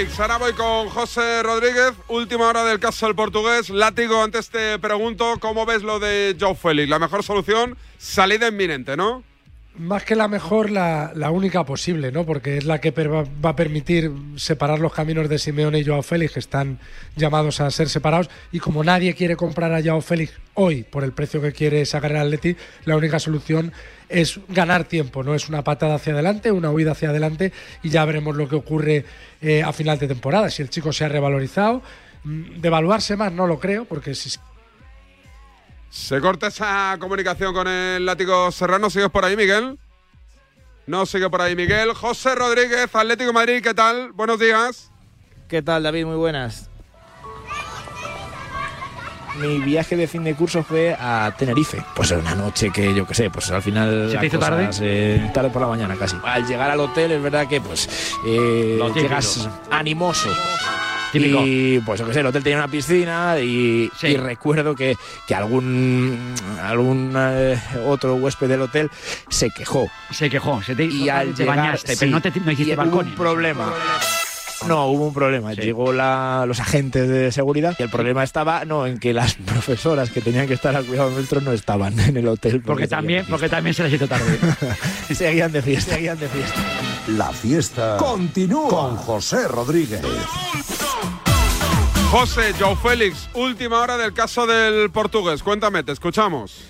Ahora voy con José Rodríguez. Última hora del caso portugués. Látigo, antes te pregunto, ¿cómo ves lo de Joe Félix? La mejor solución, salida inminente, ¿no? Más que la mejor, la, única posible, ¿no? Porque es la que va a permitir separar los caminos de Simeone y Joao Félix, que están llamados a ser separados. Y como nadie quiere comprar a Joao Félix hoy por el precio que quiere sacar el Atleti, la única solución ganar tiempo, ¿no? Es una patada hacia adelante, una huida hacia adelante y ya veremos lo que ocurre eh, a final de temporada. Si el chico se ha revalorizado, mm, devaluarse más no lo creo, porque si Se corta esa comunicación con el látigo serrano. ¿Sigues por ahí, Miguel? No sigue por ahí, Miguel. José Rodríguez, Atlético de Madrid, ¿qué tal? Buenos días. ¿Qué tal, David? Muy buenas. Mi viaje de fin de curso fue a Tenerife. Pues una noche que yo qué sé, pues al final. ¿Se te hizo tarde? eh, tarde por la mañana casi. Al llegar al hotel es verdad que pues eh, llegas animoso. Típico. Y pues yo qué sé, el hotel tenía una piscina y, y recuerdo que, que algún algún eh, otro huésped del hotel se quejó. Se quejó, se te, y al te llegar, bañaste, sí, pero no, te, no hiciste y balcón. un problema. No, hubo un problema. Llegó la- los agentes de seguridad y el problema estaba no en que las profesoras que tenían que estar al cuidado nuestro no estaban en el hotel. Porque también, porque también se les hizo tarde. seguían de fiesta, seguían de fiesta. La fiesta continúa con José Rodríguez. José, Joe Félix, última hora del caso del portugués. Cuéntame, te escuchamos.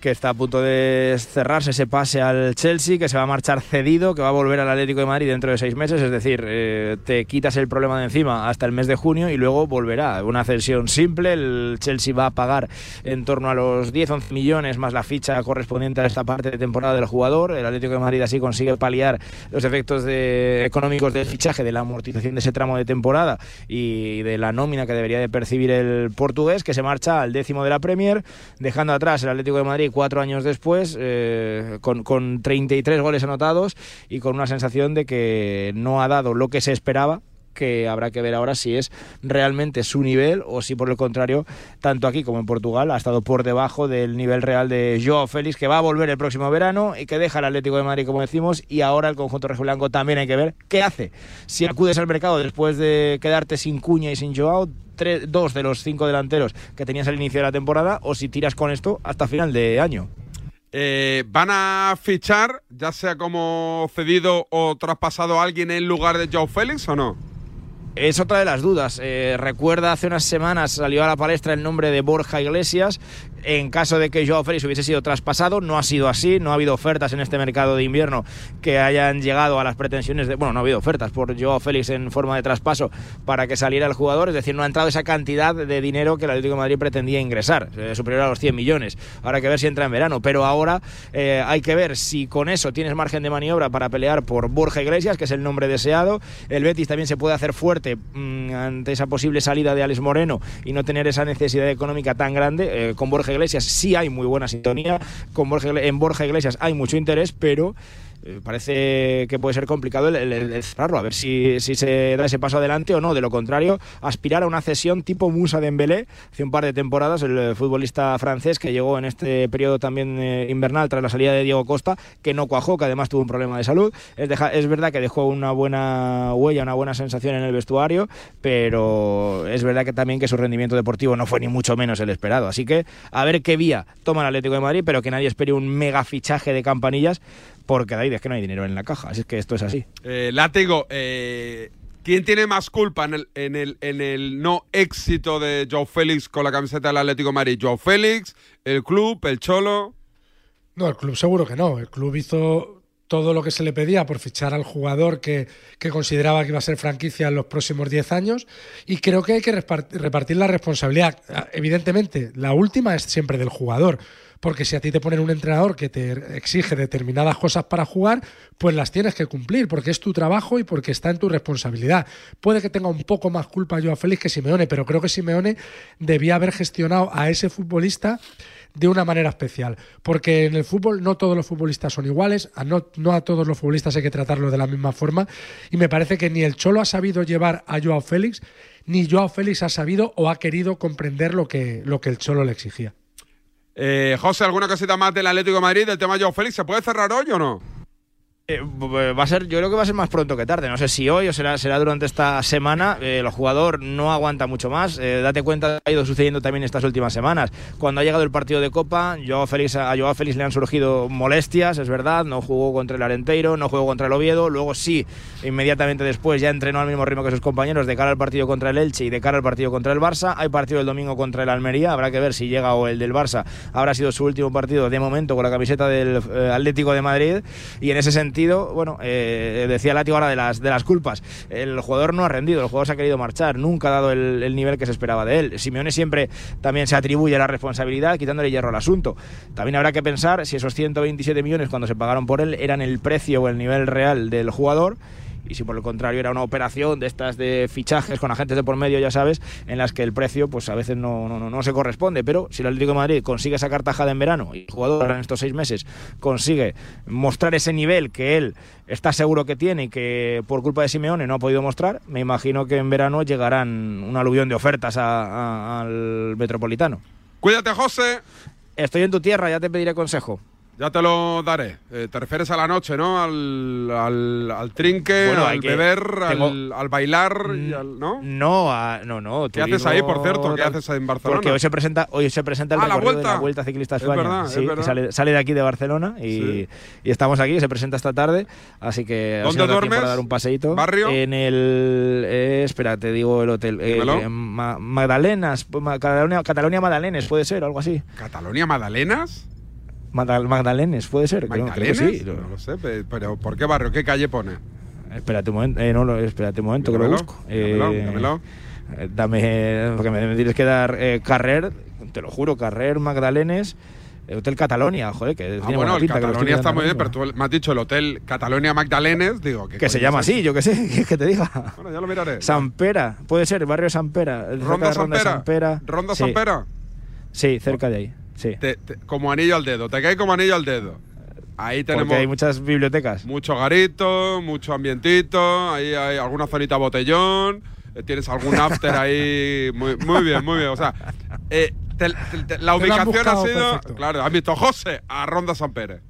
Que está a punto de cerrarse ese pase al Chelsea, que se va a marchar cedido, que va a volver al Atlético de Madrid dentro de seis meses, es decir, eh, te quitas el problema de encima hasta el mes de junio y luego volverá. Una cesión simple, el Chelsea va a pagar en torno a los 10-11 millones más la ficha correspondiente a esta parte de temporada del jugador. El Atlético de Madrid así consigue paliar los efectos económicos del fichaje, de la amortización de ese tramo de temporada y de la nómina que debería de percibir el portugués, que se marcha al décimo de la Premier, dejando atrás el Atlético de Madrid cuatro años después, eh, con, con 33 goles anotados y con una sensación de que no ha dado lo que se esperaba que habrá que ver ahora si es realmente su nivel o si por el contrario, tanto aquí como en Portugal, ha estado por debajo del nivel real de Joao Félix, que va a volver el próximo verano y que deja el Atlético de Madrid, como decimos, y ahora el conjunto rojiblanco también hay que ver qué hace. Si acudes al mercado después de quedarte sin Cuña y sin Joao, tres- dos de los cinco delanteros que tenías al inicio de la temporada, o si tiras con esto hasta final de año. Eh, ¿Van a fichar, ya sea como cedido o traspasado a alguien en lugar de Joe Félix o no? Es otra de las dudas. Eh, recuerda, hace unas semanas salió a la palestra el nombre de Borja Iglesias. En caso de que Joao Félix hubiese sido traspasado, no ha sido así. No ha habido ofertas en este mercado de invierno que hayan llegado a las pretensiones de. Bueno, no ha habido ofertas por Joao Félix en forma de traspaso para que saliera el jugador. Es decir, no ha entrado esa cantidad de dinero que el Atlético de Madrid pretendía ingresar, eh, superior a los 100 millones. Ahora hay que ver si entra en verano. Pero ahora eh, hay que ver si con eso tienes margen de maniobra para pelear por Borja Iglesias, que es el nombre deseado. El Betis también se puede hacer fuerte mm, ante esa posible salida de Alex Moreno y no tener esa necesidad económica tan grande. Eh, con Borja Iglesias sí hay muy buena sintonía. Con Borja, en Borja Iglesias hay mucho interés, pero parece que puede ser complicado el, cerrarlo, a ver si, se da ese paso adelante o no. De lo contrario, aspirar a una cesión tipo Musa Dembélé, hace un par de temporadas, el eh, futbolista francés que llegó en este periodo también eh, invernal tras la salida de Diego Costa, que no cuajó, que además tuvo un problema de salud. Es, es verdad que dejó una buena huella, una buena sensación en el vestuario, pero es verdad que también que su rendimiento deportivo no fue ni mucho menos el esperado. Así que a ver qué vía toma el Atlético de Madrid, pero que nadie espere un mega fichaje de campanillas, porque David es que no hay dinero en la caja. Así es que esto es así. Eh, Látigo, eh, ¿quién tiene más culpa en el, en, el, en el no éxito de Joe Félix con la camiseta del Atlético de Madrid? ¿Joe Félix, el club, el Cholo? No, el club seguro que no. El club hizo todo lo que se le pedía por fichar al jugador que, que consideraba que iba a ser franquicia en los próximos 10 años y creo que hay que repart- repartir la responsabilidad. Ah, Evidentemente, la última es siempre del jugador, porque si a ti te ponen un entrenador que te exige determinadas cosas para jugar, pues las tienes que cumplir, porque es tu trabajo y porque está en tu responsabilidad. Puede que tenga un poco más culpa yo a Félix que Simeone, pero creo que Simeone debía haber gestionado a ese futbolista de una manera especial. Porque en el fútbol no todos los futbolistas son iguales, no, no a todos los futbolistas hay que tratarlo de la misma forma. Y me parece que ni el Cholo ha sabido llevar a Joao Félix, ni Joao Félix ha sabido o ha querido comprender lo que, lo que el Cholo le exigía. Eh, José, ¿alguna cosita más del Atlético de Madrid, del tema Joe Félix? ¿Se puede cerrar hoy o no? Eh, va a ser, yo creo que va a ser más pronto que tarde. No sé si hoy o será, será durante esta semana. Eh, el jugador no aguanta mucho más. Eh, date cuenta, ha ido sucediendo también estas últimas semanas. Cuando ha llegado el partido de Copa, Joao Félix, a Joao Félix le han surgido molestias, es verdad. No jugó contra el Arenteiro, no jugó contra el Oviedo. Luego sí, inmediatamente después ya entrenó al mismo ritmo que sus compañeros de cara al partido contra el Elche y de cara al partido contra el Barça. Hay partido el domingo contra el Almería. Habrá que ver si llega o el del Barça. Habrá sido su último partido de momento con la camiseta del eh, Atlético de Madrid. Y en ese sentido, bueno, eh, decía Látigo ahora de las, de las culpas. El jugador no ha rendido, el jugador se ha querido marchar, nunca ha dado el nivel que se esperaba de él. Simeone siempre también se atribuye la responsabilidad, quitándole hierro al asunto. También habrá que pensar si esos 127 millones cuando se pagaron por él eran el precio o el nivel real del jugador y si por el contrario era una operación de estas de fichajes con agentes de por medio, ya sabes, en las que el precio pues a veces no, no, no- no se corresponde, pero si el Atlético de Madrid consigue sacar tajada en verano y el jugador en estos seis meses consigue mostrar ese nivel que él está seguro que tiene y que por culpa de Simeone no ha podido mostrar, me imagino que en verano llegarán un aluvión de ofertas a- a- al Metropolitano. Cuídate, José. Estoy en tu tierra, ya te pediré consejo. Ya te lo daré. Eh, te refieres a la noche, ¿no? Al, al, al trinque, Bueno, al beber, tengo- al, al bailar, y al- ¿no? No, a- no, no. ¿Qué haces ahí, por cierto? ¿Qué haces en Barcelona? Porque hoy se presenta, hoy se presenta el Ah, la recorrido vuelta. de la Vuelta Ciclista Es España. verdad, es Sí, verdad. sale, sale de aquí de Barcelona y, Sí. y estamos aquí, se presenta esta tarde, así que ¿Dónde duermes? para dar un paseíto. ¿Barrio? En el eh, espera, te digo el hotel. eh, eh, Ma- Magdalenas, pues, Ma- Catalonia, Catalonia Magdalenes, puede ser, algo así. ¿Catalonia Magdalenas? Magdal- Magdalenes, puede ser. creo- creo que ¿Magdalenes? sí. No lo sé, pe- pero ¿por qué barrio? ¿Qué calle pone? Espérate un momento, eh, no, espérate un momento que lo busco. dímelo, Eh, dímelo. eh, Dame, porque me, me tienes que dar eh, Carrer, te lo juro, Carrer, Magdalenes, eh, Hotel Catalonia, joder, que Ah, tiene bueno, el pinta. Catalonia está muy bien, pero tú me has dicho el hotel Catalonia Magdalenes, digo. ¿qué Que se llama así, yo qué sé, ¿qué, que te diga? Bueno, ya lo miraré. San Pera, puede ser, barrio San Pera. ¿Ronda San Pera? San Pera. ¿Ronda Sí, San Pera? Sí, cerca de ahí, sí. Te- te- como anillo al dedo, te cae como anillo al dedo. Ahí tenemos Porque hay muchas bibliotecas. mucho garito, mucho ambientito, ahí hay alguna zonita botellón, eh, tienes algún after ahí, muy, muy bien, muy bien. O sea, eh, te- te- te- la ubicación ha sido, perfecto. claro, has visto José a Ronda San Pérez.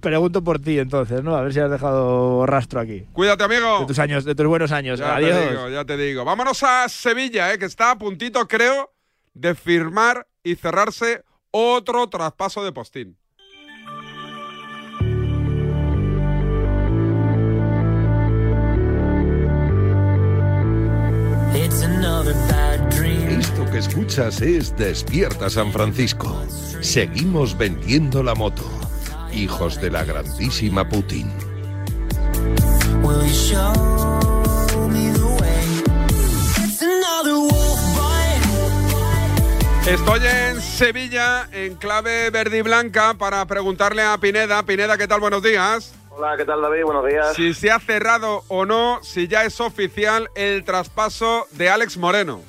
Pregunto por ti entonces, ¿no? A ver si has dejado rastro aquí. Cuídate, amigo. De tus años, de tus buenos años. Ya Adiós. te digo, ya te digo. Vámonos a Sevilla, eh, que está a puntito, creo, de firmar y cerrarse otro traspaso de postín. Esto que escuchas es Despierta San Francisco. Seguimos vendiendo la moto. Hijos de la grandísima Putin. Estoy en Sevilla, en clave verde y blanca, para preguntarle a Pineda. Pineda, ¿qué tal? Buenos días. Hola, ¿qué tal David? Buenos días. Si se ha cerrado o no, si ya es oficial el traspaso de Alex Moreno.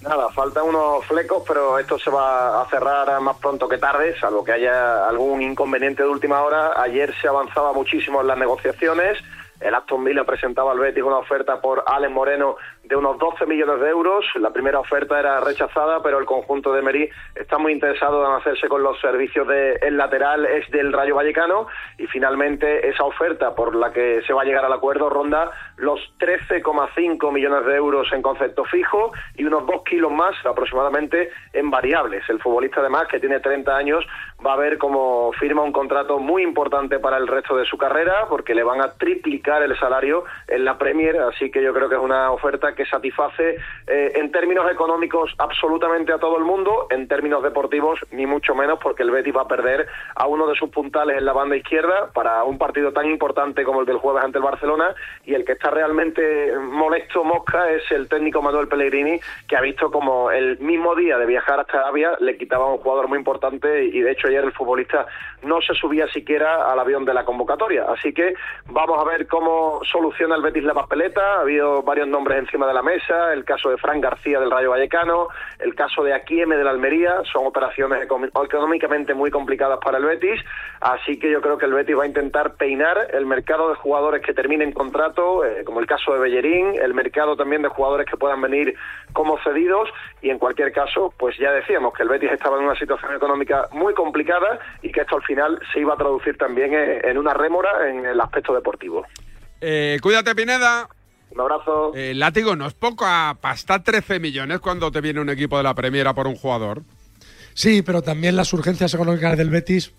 Nada, faltan unos flecos, pero esto se va a cerrar más pronto que tarde, salvo que haya algún inconveniente de última hora. Ayer se avanzaba muchísimo en las negociaciones. El Aston Villa presentaba al Betis una oferta por Alex Moreno de unos 12 millones de euros. La primera oferta era rechazada, pero el conjunto de Merí está muy interesado en hacerse con los servicios del lateral es del Rayo Vallecano y finalmente esa oferta por la que se va a llegar al acuerdo ronda los 13,5 millones de euros en concepto fijo y unos 2 kilos más aproximadamente en variables. El futbolista además que tiene 30 años va a ver cómo firma un contrato muy importante para el resto de su carrera porque le van a triplicar el salario en la Premier, así que yo creo que es una oferta que satisface eh, en términos económicos absolutamente a todo el mundo, en términos deportivos ni mucho menos porque el Betis va a perder a uno de sus puntales en la banda izquierda para un partido tan importante como el del jueves ante el Barcelona y el que está realmente molesto Mosca es el técnico Manuel Pellegrini que ha visto como el mismo día de viajar hasta Arabia le quitaba a un jugador muy importante y de hecho ayer el futbolista no se subía siquiera al avión de la convocatoria. Así que vamos a ver cómo soluciona el Betis la papeleta. Ha habido varios nombres encima de la mesa, el caso de Fran García del Rayo Vallecano, el caso de Aquieme de la Almería, son operaciones económicamente muy complicadas para el Betis, así que yo creo que el Betis va a intentar peinar el mercado de jugadores que terminen contrato, eh, como el caso de Bellerín, el mercado también de jugadores que puedan venir como cedidos y en cualquier caso, pues ya decíamos que el Betis estaba en una situación económica muy complicada y que esto al final se iba a traducir también eh, en una rémora en el aspecto deportivo. Eh, cuídate, Pineda. Un abrazo. El látigo no es poco a pastar 13 millones cuando te viene un equipo de la Premier a por un jugador. Sí, pero también las urgencias económicas del Betis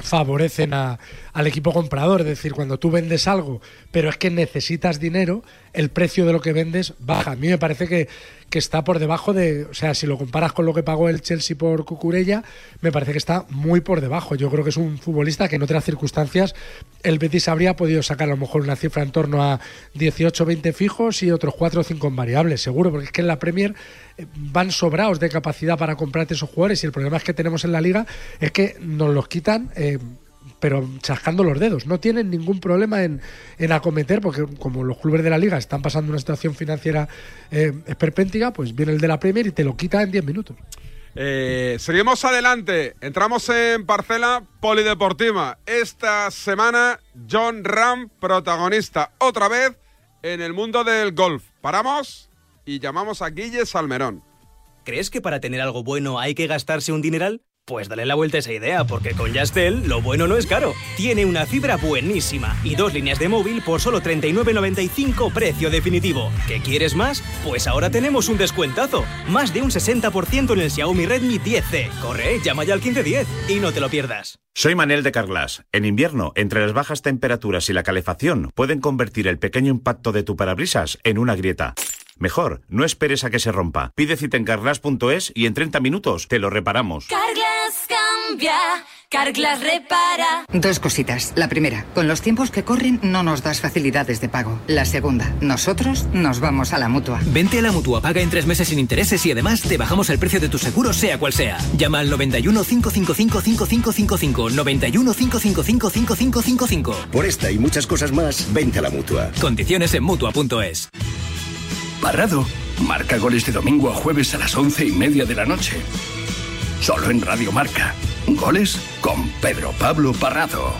favorecen a- al equipo comprador. Es decir, cuando tú vendes algo, pero es que necesitas dinero, el precio de lo que vendes baja. A mí me parece que, que está por debajo de. O sea, si lo comparas con lo que pagó el Chelsea por Cucurella, me parece que está muy por debajo. Yo creo que es un futbolista que en otras circunstancias el Betis habría podido sacar a lo mejor una cifra en torno a 18 20 fijos y otros 4 o 5 en variables, seguro, porque es que en la Premier eh, van sobrados de capacidad para comprarte esos jugadores y el problema es que tenemos en la liga es que nos los quitan. eh, pero chascando los dedos. No tienen ningún problema en, en acometer, porque como los clubes de la liga están pasando una situación financiera eh, esperpéntica, pues viene el de la Premier y te lo quita en 10 minutos. Eh, seguimos adelante. Entramos en parcela polideportiva. Esta semana, John Ram, protagonista otra vez en el mundo del golf. Paramos y llamamos a Guille Salmerón. ¿Crees que para tener algo bueno hay que gastarse un dineral? Pues dale la vuelta a esa idea, porque con Yastel lo bueno no es caro. Tiene una fibra buenísima y dos líneas de móvil por solo 39.95 precio definitivo. ¿Qué quieres más? Pues ahora tenemos un descuentazo. Más de un 60% en el Xiaomi Redmi 10C. Corre, llama ya al 1510 y no te lo pierdas. Soy Manel de Carglass. En invierno, entre las bajas temperaturas y la calefacción, pueden convertir el pequeño impacto de tu parabrisas en una grieta. Mejor, no esperes a que se rompa. Pide cita en carglass.es y en 30 minutos te lo reparamos. Carglass cambia, Carglass repara. Dos cositas. La primera, con los tiempos que corren no nos das facilidades de pago. La segunda, nosotros nos vamos a la mutua. Vente a la mutua, paga en tres meses sin intereses y además te bajamos el precio de tu seguro, sea cual sea. Llama al 91 555 5555. 91 555 5555. Por esta y muchas cosas más, vente a la mutua. Condiciones en mutua.es. Parrado marca goles de domingo a jueves a las once y media de la noche. Solo en Radio Marca. Goles con Pedro Pablo Parrado.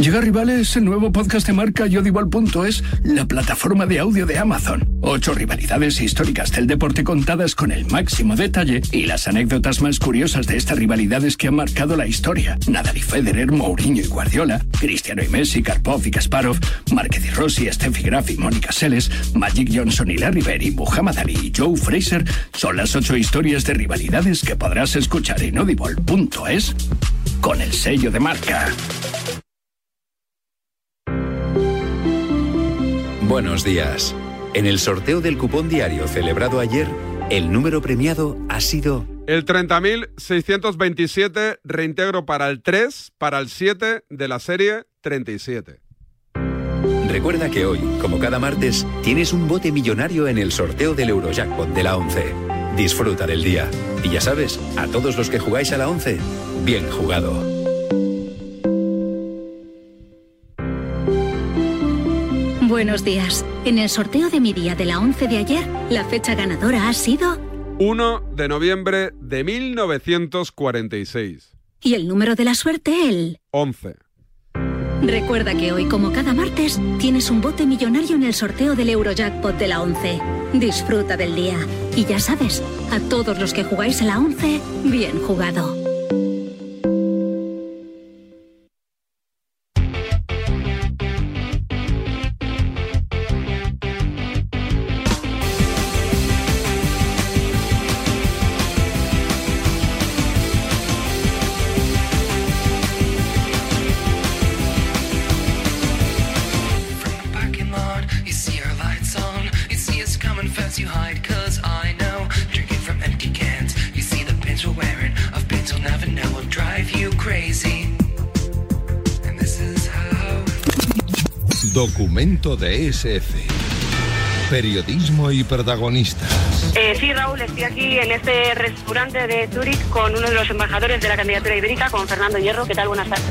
Llega Rivales, el nuevo podcast de marca Yodival.es, la plataforma de audio de Amazon. Ocho rivalidades históricas del deporte contadas con el máximo detalle y las anécdotas más curiosas de estas rivalidades que han marcado la historia. Nadal y Federer, Mourinho y Guardiola, Cristiano y Messi, Karpov y Kasparov, Márquez y Rossi, Steffi Graf y Mónica Seles, Magic Johnson y Larry Bird y Muhammad Ali y Joe Fraser son las ocho historias de rivalidades que podrás escuchar en audible.es con el sello de marca. Buenos días. En el sorteo del cupón diario celebrado ayer, el número premiado ha sido El 30.627 reintegro para el 3, para el 7 de la serie 37. Recuerda que hoy, como cada martes, tienes un bote millonario en el sorteo del Eurojackpot de la 11. Disfruta del día. Y ya sabes, a todos los que jugáis a la 11, bien jugado. Buenos días. En el sorteo de mi día de la 11 de ayer, la fecha ganadora ha sido 1 de noviembre de 1946. y el número de la suerte el 11. Recuerda que hoy, como cada martes, tienes un bote millonario en el sorteo del Eurojackpot de la 11. Disfruta del día. Y ya sabes, a todos los que jugáis a la 11, bien jugado. Documento de SF. Periodismo y protagonistas. Eh, sí, Raúl, estoy aquí en este restaurante de Zurich con uno de los embajadores de la candidatura ibérica, con Fernando Hierro. ¿Qué tal? Buenas tardes.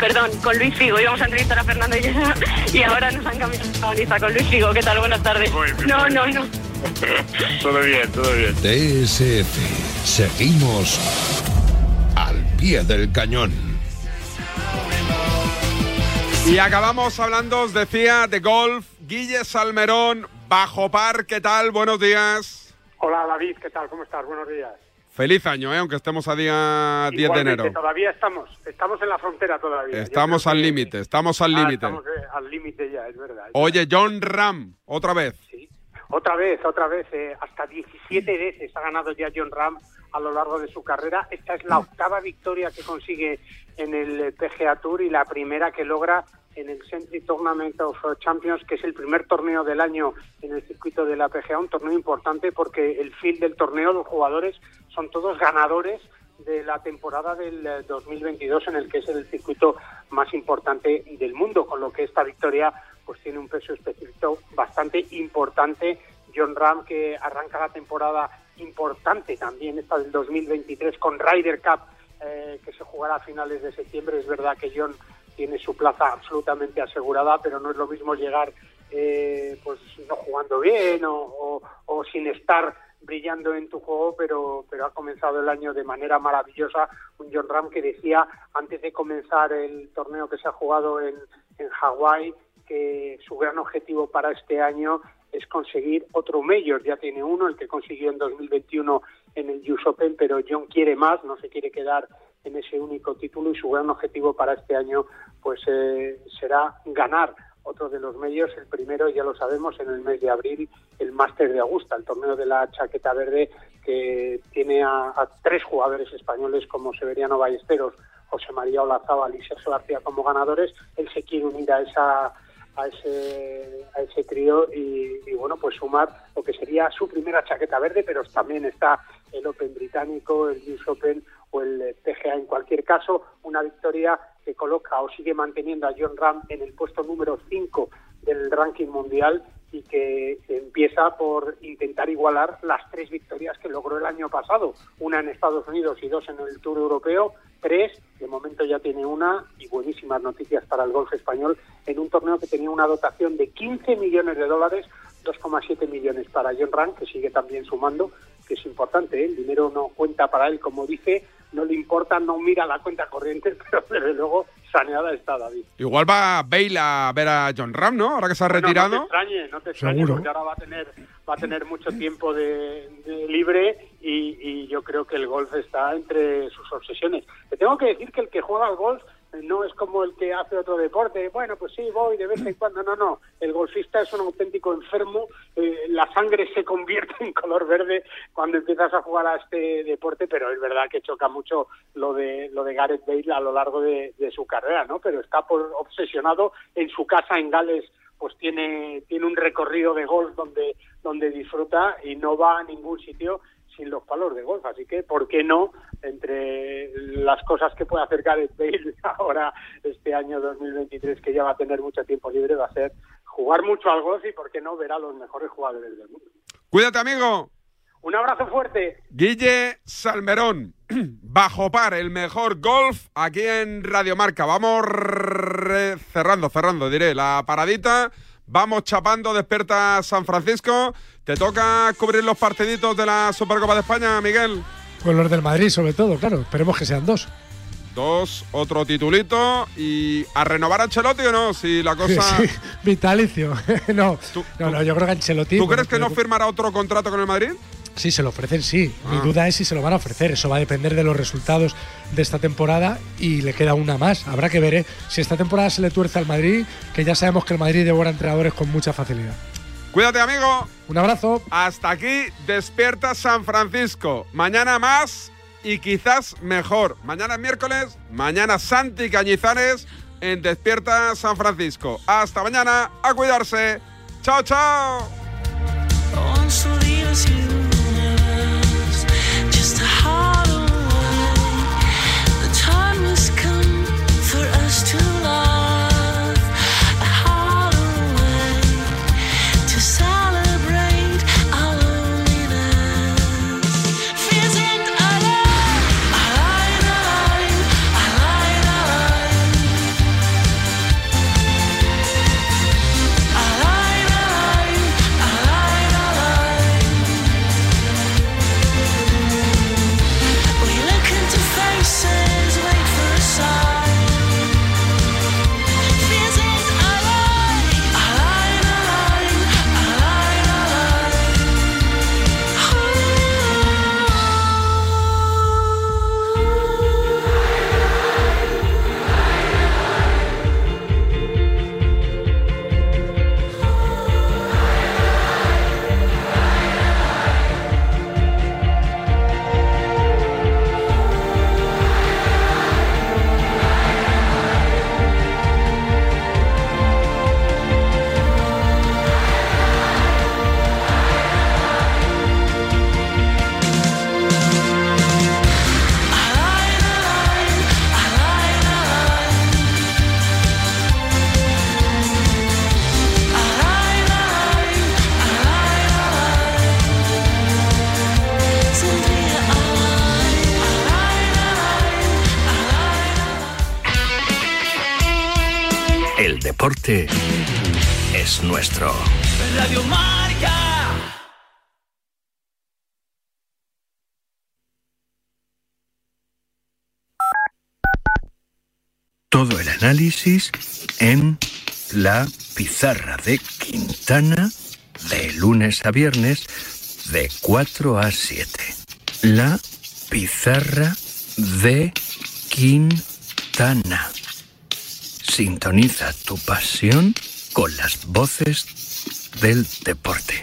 Perdón, con Luis Figo. Íbamos a entrevistar a Fernando Hierro y ahora nos han cambiado protagonista con Luis Figo. ¿Qué tal? Buenas tardes. No, no, no. Todo bien, todo bien. DSF. Seguimos al pie del cañón. Y acabamos hablando, os decía, de golf. Guille Salmerón, bajo par, ¿qué tal? Buenos días. Hola David, ¿qué tal? ¿Cómo estás? Buenos días. Feliz año, ¿eh? aunque estemos a día 10 de Igualmente, enero. Todavía estamos, estamos en la frontera todavía. Estamos al que- límite, estamos al Ah, límite. estamos eh, al límite ya, es verdad. Oye, John Ram, otra vez. Otra vez, otra vez, eh, hasta 17 veces ha ganado ya John Ram a lo largo de su carrera. Esta es la octava victoria que consigue en el eh, PGA Tour y la primera que logra en el Century Tournament of Champions, que es el primer torneo del año en el circuito de la PGA, un torneo importante porque el field del torneo, los jugadores son todos ganadores de la temporada del eh, 2022 en el que es el circuito más importante del mundo, con lo que esta victoria pues tiene un peso específico bastante importante. John Ram que arranca la temporada importante también esta del 2023 con Ryder Cup eh, que se jugará a finales de septiembre. Es verdad que John tiene su plaza absolutamente asegurada, pero no es lo mismo llegar eh, pues no jugando bien o, sin estar brillando en tu juego, pero, pero ha comenzado el año de manera maravillosa. Un John Ram que decía antes de comenzar el torneo que se ha jugado en, en Hawái que su gran objetivo para este año es conseguir otro mayor. Ya tiene uno, el que consiguió en 2021 en el US Open, pero John quiere más, no se quiere quedar en ese único título y su gran objetivo para este año pues eh, será ganar otro de los medios, el primero ya lo sabemos en el mes de abril, el Máster de Augusta, el torneo de la chaqueta verde que tiene a, tres jugadores españoles como Severiano Ballesteros, José María Olazábal y Sergio García como ganadores. Él se quiere unir a esa a ese a ese trío y, y, bueno pues sumar lo que sería su primera chaqueta verde pero también está el Open británico el US Open o el eh, PGA en cualquier caso una victoria que coloca o sigue manteniendo a John Ram en el puesto número 5 del ranking mundial y que empieza por intentar igualar las tres victorias que logró el año pasado, una en Estados Unidos y dos en el Tour Europeo, tres, de momento ya tiene una y buenísimas noticias para el golf español en un torneo que tenía una dotación de 15 millones de dólares 2,7 millones para John Ram, que sigue también sumando, que es importante, ¿eh? el dinero no cuenta para él, como dice, no le importa, no mira la cuenta corriente, pero desde luego saneada está David. Igual va Bale a ver a John Ram, ¿no? Ahora que se ha Bueno, retirado. No te extrañe, no te extrañe, Seguro. porque ahora va a tener, va a tener mucho tiempo de, de libre y, y yo creo que el golf está entre sus obsesiones. Te tengo que decir que el que juega al golf no es como el que hace otro deporte. Bueno, pues sí, voy de vez en cuando. No, no. El golfista es un auténtico enfermo. eh, la sangre se convierte en color verde cuando empiezas a jugar a este deporte, pero es verdad que choca mucho lo de lo de Gareth Bale a lo largo de, de su carrera, ¿no? Pero está por obsesionado en su casa en Gales pues tiene tiene un recorrido de golf donde donde disfruta y no va a ningún sitio sin los palos de golf, así que ¿por qué no? Entre las cosas que puede hacer Gareth Bale ahora este año 2023 que ya va a tener mucho tiempo libre va a ser jugar mucho al golf y ¿por qué no ver a los mejores jugadores del mundo? Cuídate, amigo. Un abrazo fuerte. Guille Salmerón, bajo par, el mejor golf aquí en Radio Marca. Vamos cerrando, cerrando, diré, la paradita. Vamos chapando, despierta San Francisco. Te toca cubrir los partiditos de la Supercopa de España, Miguel. Con los del Madrid, sobre todo, claro. Esperemos que sean dos. Dos, otro titulito y a renovar a Ancelotti o no, si la cosa... Sí, vitalicio. no, no, no, yo creo que Ancelotti. ¿Tú crees que no firmará otro contrato con el Madrid? Sí, se lo ofrecen, sí. Mi Ah. duda es si se lo van a ofrecer. Eso va a depender de los resultados de esta temporada y le queda una más. Habrá que ver ¿eh? si esta temporada se le tuerce al Madrid, que ya sabemos que el Madrid devora entrenadores con mucha facilidad. Cuídate, amigo. Un abrazo. Hasta aquí despierta San Francisco. Mañana más y quizás mejor. Mañana es miércoles, mañana Santi Cañizares en Despierta San Francisco. Hasta mañana, a cuidarse. Chao, chao. Análisis en la pizarra de Quintana de lunes a viernes de 4 a 7. La pizarra de Quintana. Sintoniza tu pasión con las voces del deporte.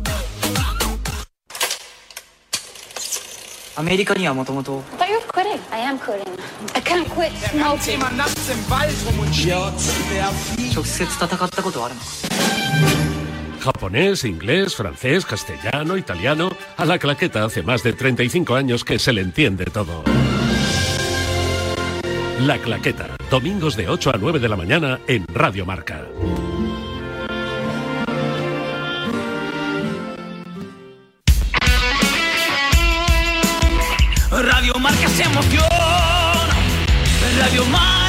アメリカにはもともと thought you were quitting. I am quitting. I can't quit smoking. 直接戦ったことはあるの Japonés, inglés, francés, castellano, italiano. A la claqueta hace más de 35 años que se le entiende todo. La claqueta, domingos de 8 a 9 de la mañana en Radio Marca. Radio Marca se emoción. Radio Marca.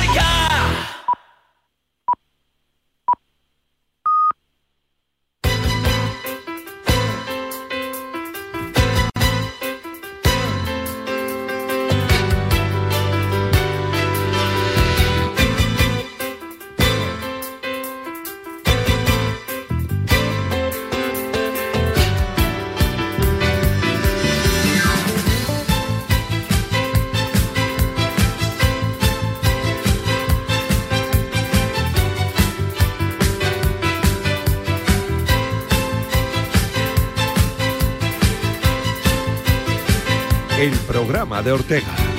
Programa de Ortega.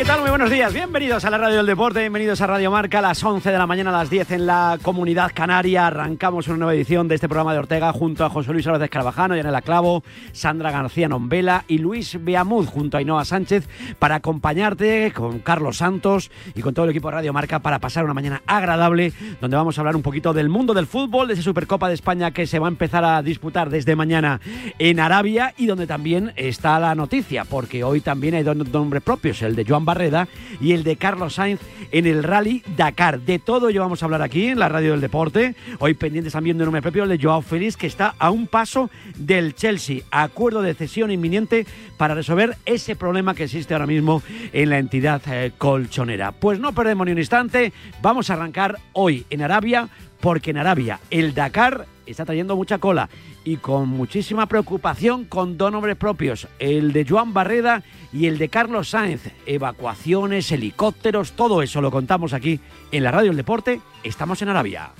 ¿Qué tal? Muy buenos días. Bienvenidos a la Radio del Deporte, bienvenidos a Radio Marca a las 11 de la mañana a las 10 en la Comunidad Canaria. Arrancamos una nueva edición de este programa de Ortega junto a José Luis Álvarez Carvajano, Yanela Clavo, Sandra García Nombela y Luis Beamud junto a Ainhoa Sánchez para acompañarte con Carlos Santos y con todo el equipo de Radio Marca para pasar una mañana agradable donde vamos a hablar un poquito del mundo del fútbol, de esa Supercopa de España que se va a empezar a disputar desde mañana en Arabia y donde también está la noticia porque hoy también hay dos nombres propios, el de Joan Barreda y el de Carlos Sainz en el Rally Dakar. De todo ello vamos a hablar aquí en la Radio del Deporte. Hoy pendientes también de nombre propio, de Joao Félix, que está a un paso del Chelsea. Acuerdo de cesión inminente para resolver ese problema que existe ahora mismo en la entidad eh, colchonera. Pues no perdemos ni un instante, vamos a arrancar hoy en Arabia, porque en Arabia el Dakar está trayendo mucha cola y con muchísima preocupación con dos nombres propios, el de Joan Barreda y el de Carlos Sáenz. Evacuaciones, helicópteros, todo eso lo contamos aquí en la Radio del Deporte. Estamos en Arabia.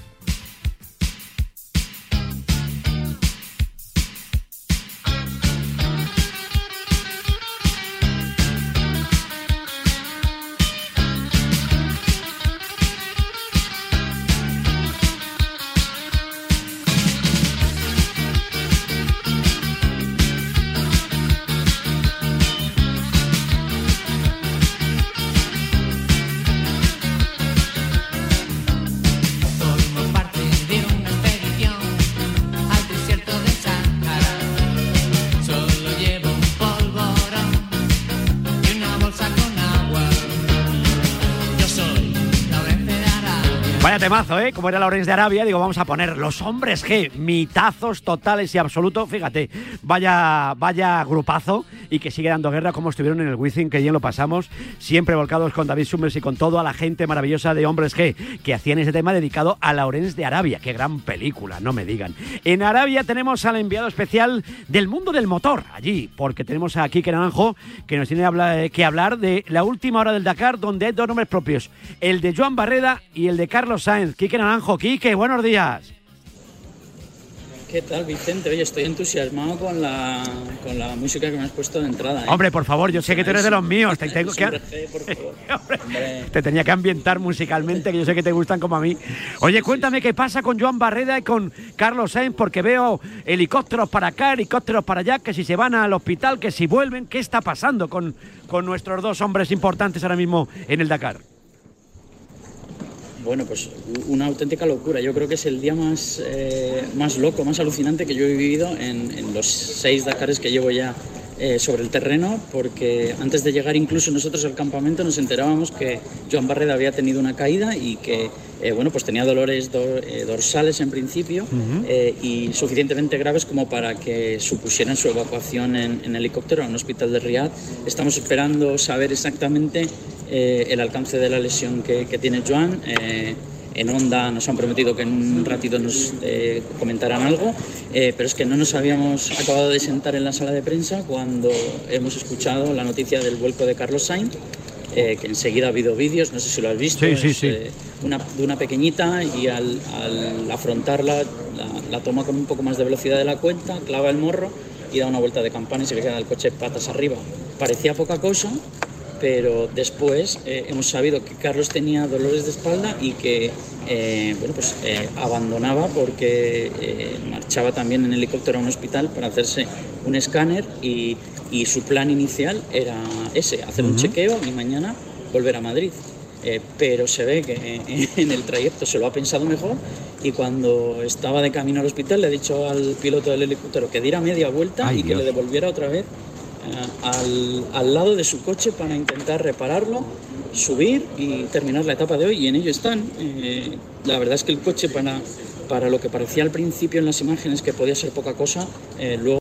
Hello. ¿Eh? Como era Lorenz de Arabia, digo, vamos a poner los hombres G, mitazos totales y absolutos. Fíjate, vaya, vaya grupazo y que sigue dando guerra como estuvieron en el Wizzing, que bien lo pasamos, siempre volcados con David Summers y con toda la gente maravillosa de Hombres G, que hacían ese tema dedicado a Lorenz de Arabia. Qué gran película, no me digan. En Arabia tenemos al enviado especial del mundo del motor, allí, porque tenemos a Quique Naranjo, que nos tiene habla- que hablar de la última hora del Dakar, donde hay dos nombres propios, el de Joan Barreda y el de Carlos Sáenz. Quique Naranjo, Quique, buenos días. ¿Qué tal, Vicente? Oye, estoy entusiasmado con la, con la música que me has puesto de entrada. ¿eh? Hombre, por favor, yo sé que tú eres de los míos. Te, tengo que, Hombre, te tenía que ambientar musicalmente, que yo sé que te gustan como a mí. Oye, cuéntame qué pasa con Joan Barreda y con Carlos Sainz, porque veo helicópteros para acá, helicópteros para allá, que si se van al hospital, que si vuelven, ¿qué está pasando con, con nuestros dos hombres importantes ahora mismo en el Dakar? Bueno, pues una auténtica locura. Yo creo que es el día más, eh, más loco, más alucinante que yo he vivido en, los seis Dakares que llevo ya eh, sobre el terreno, porque antes de llegar incluso nosotros al campamento nos enterábamos que Joan Barreda había tenido una caída y que eh, bueno, pues tenía dolores do- eh, dorsales en principio eh, y suficientemente graves como para que supusieran su evacuación en, en helicóptero a un hospital de Riyadh. Estamos esperando saber exactamente el alcance de la lesión que, que tiene Joan. En onda nos han prometido que en un ratito nos comentarán algo, pero es que no nos habíamos acabado de sentar en la sala de prensa cuando hemos escuchado la noticia del vuelco de Carlos Sainz. Eh, que enseguida ha habido vídeos, no sé si lo has visto, Sí, sí, es, sí. eh, una, de una pequeñita y al, al afrontarla la, la toma con un poco más de velocidad de la cuenta, clava el morro y da una vuelta de campana y se le queda el coche patas arriba. Parecía poca cosa, pero después eh, hemos sabido que Carlos tenía dolores de espalda y que eh, bueno, pues, abandonaba porque marchaba también en helicóptero a un hospital para hacerse un escáner y, y su plan inicial era ese, hacer un Ujú. chequeo y mañana volver a Madrid. Eh, pero se ve que en el trayecto se lo ha pensado mejor y cuando estaba de camino al hospital le ha dicho al piloto del helicóptero que diera media vuelta Ay, y que Dios. le devolviera otra vez eh, al, al lado de su coche para intentar repararlo, subir y terminar la etapa de hoy y en ello están. Eh, la verdad es que el coche para, para lo que parecía al principio en las imágenes que podía ser poca cosa, eh, luego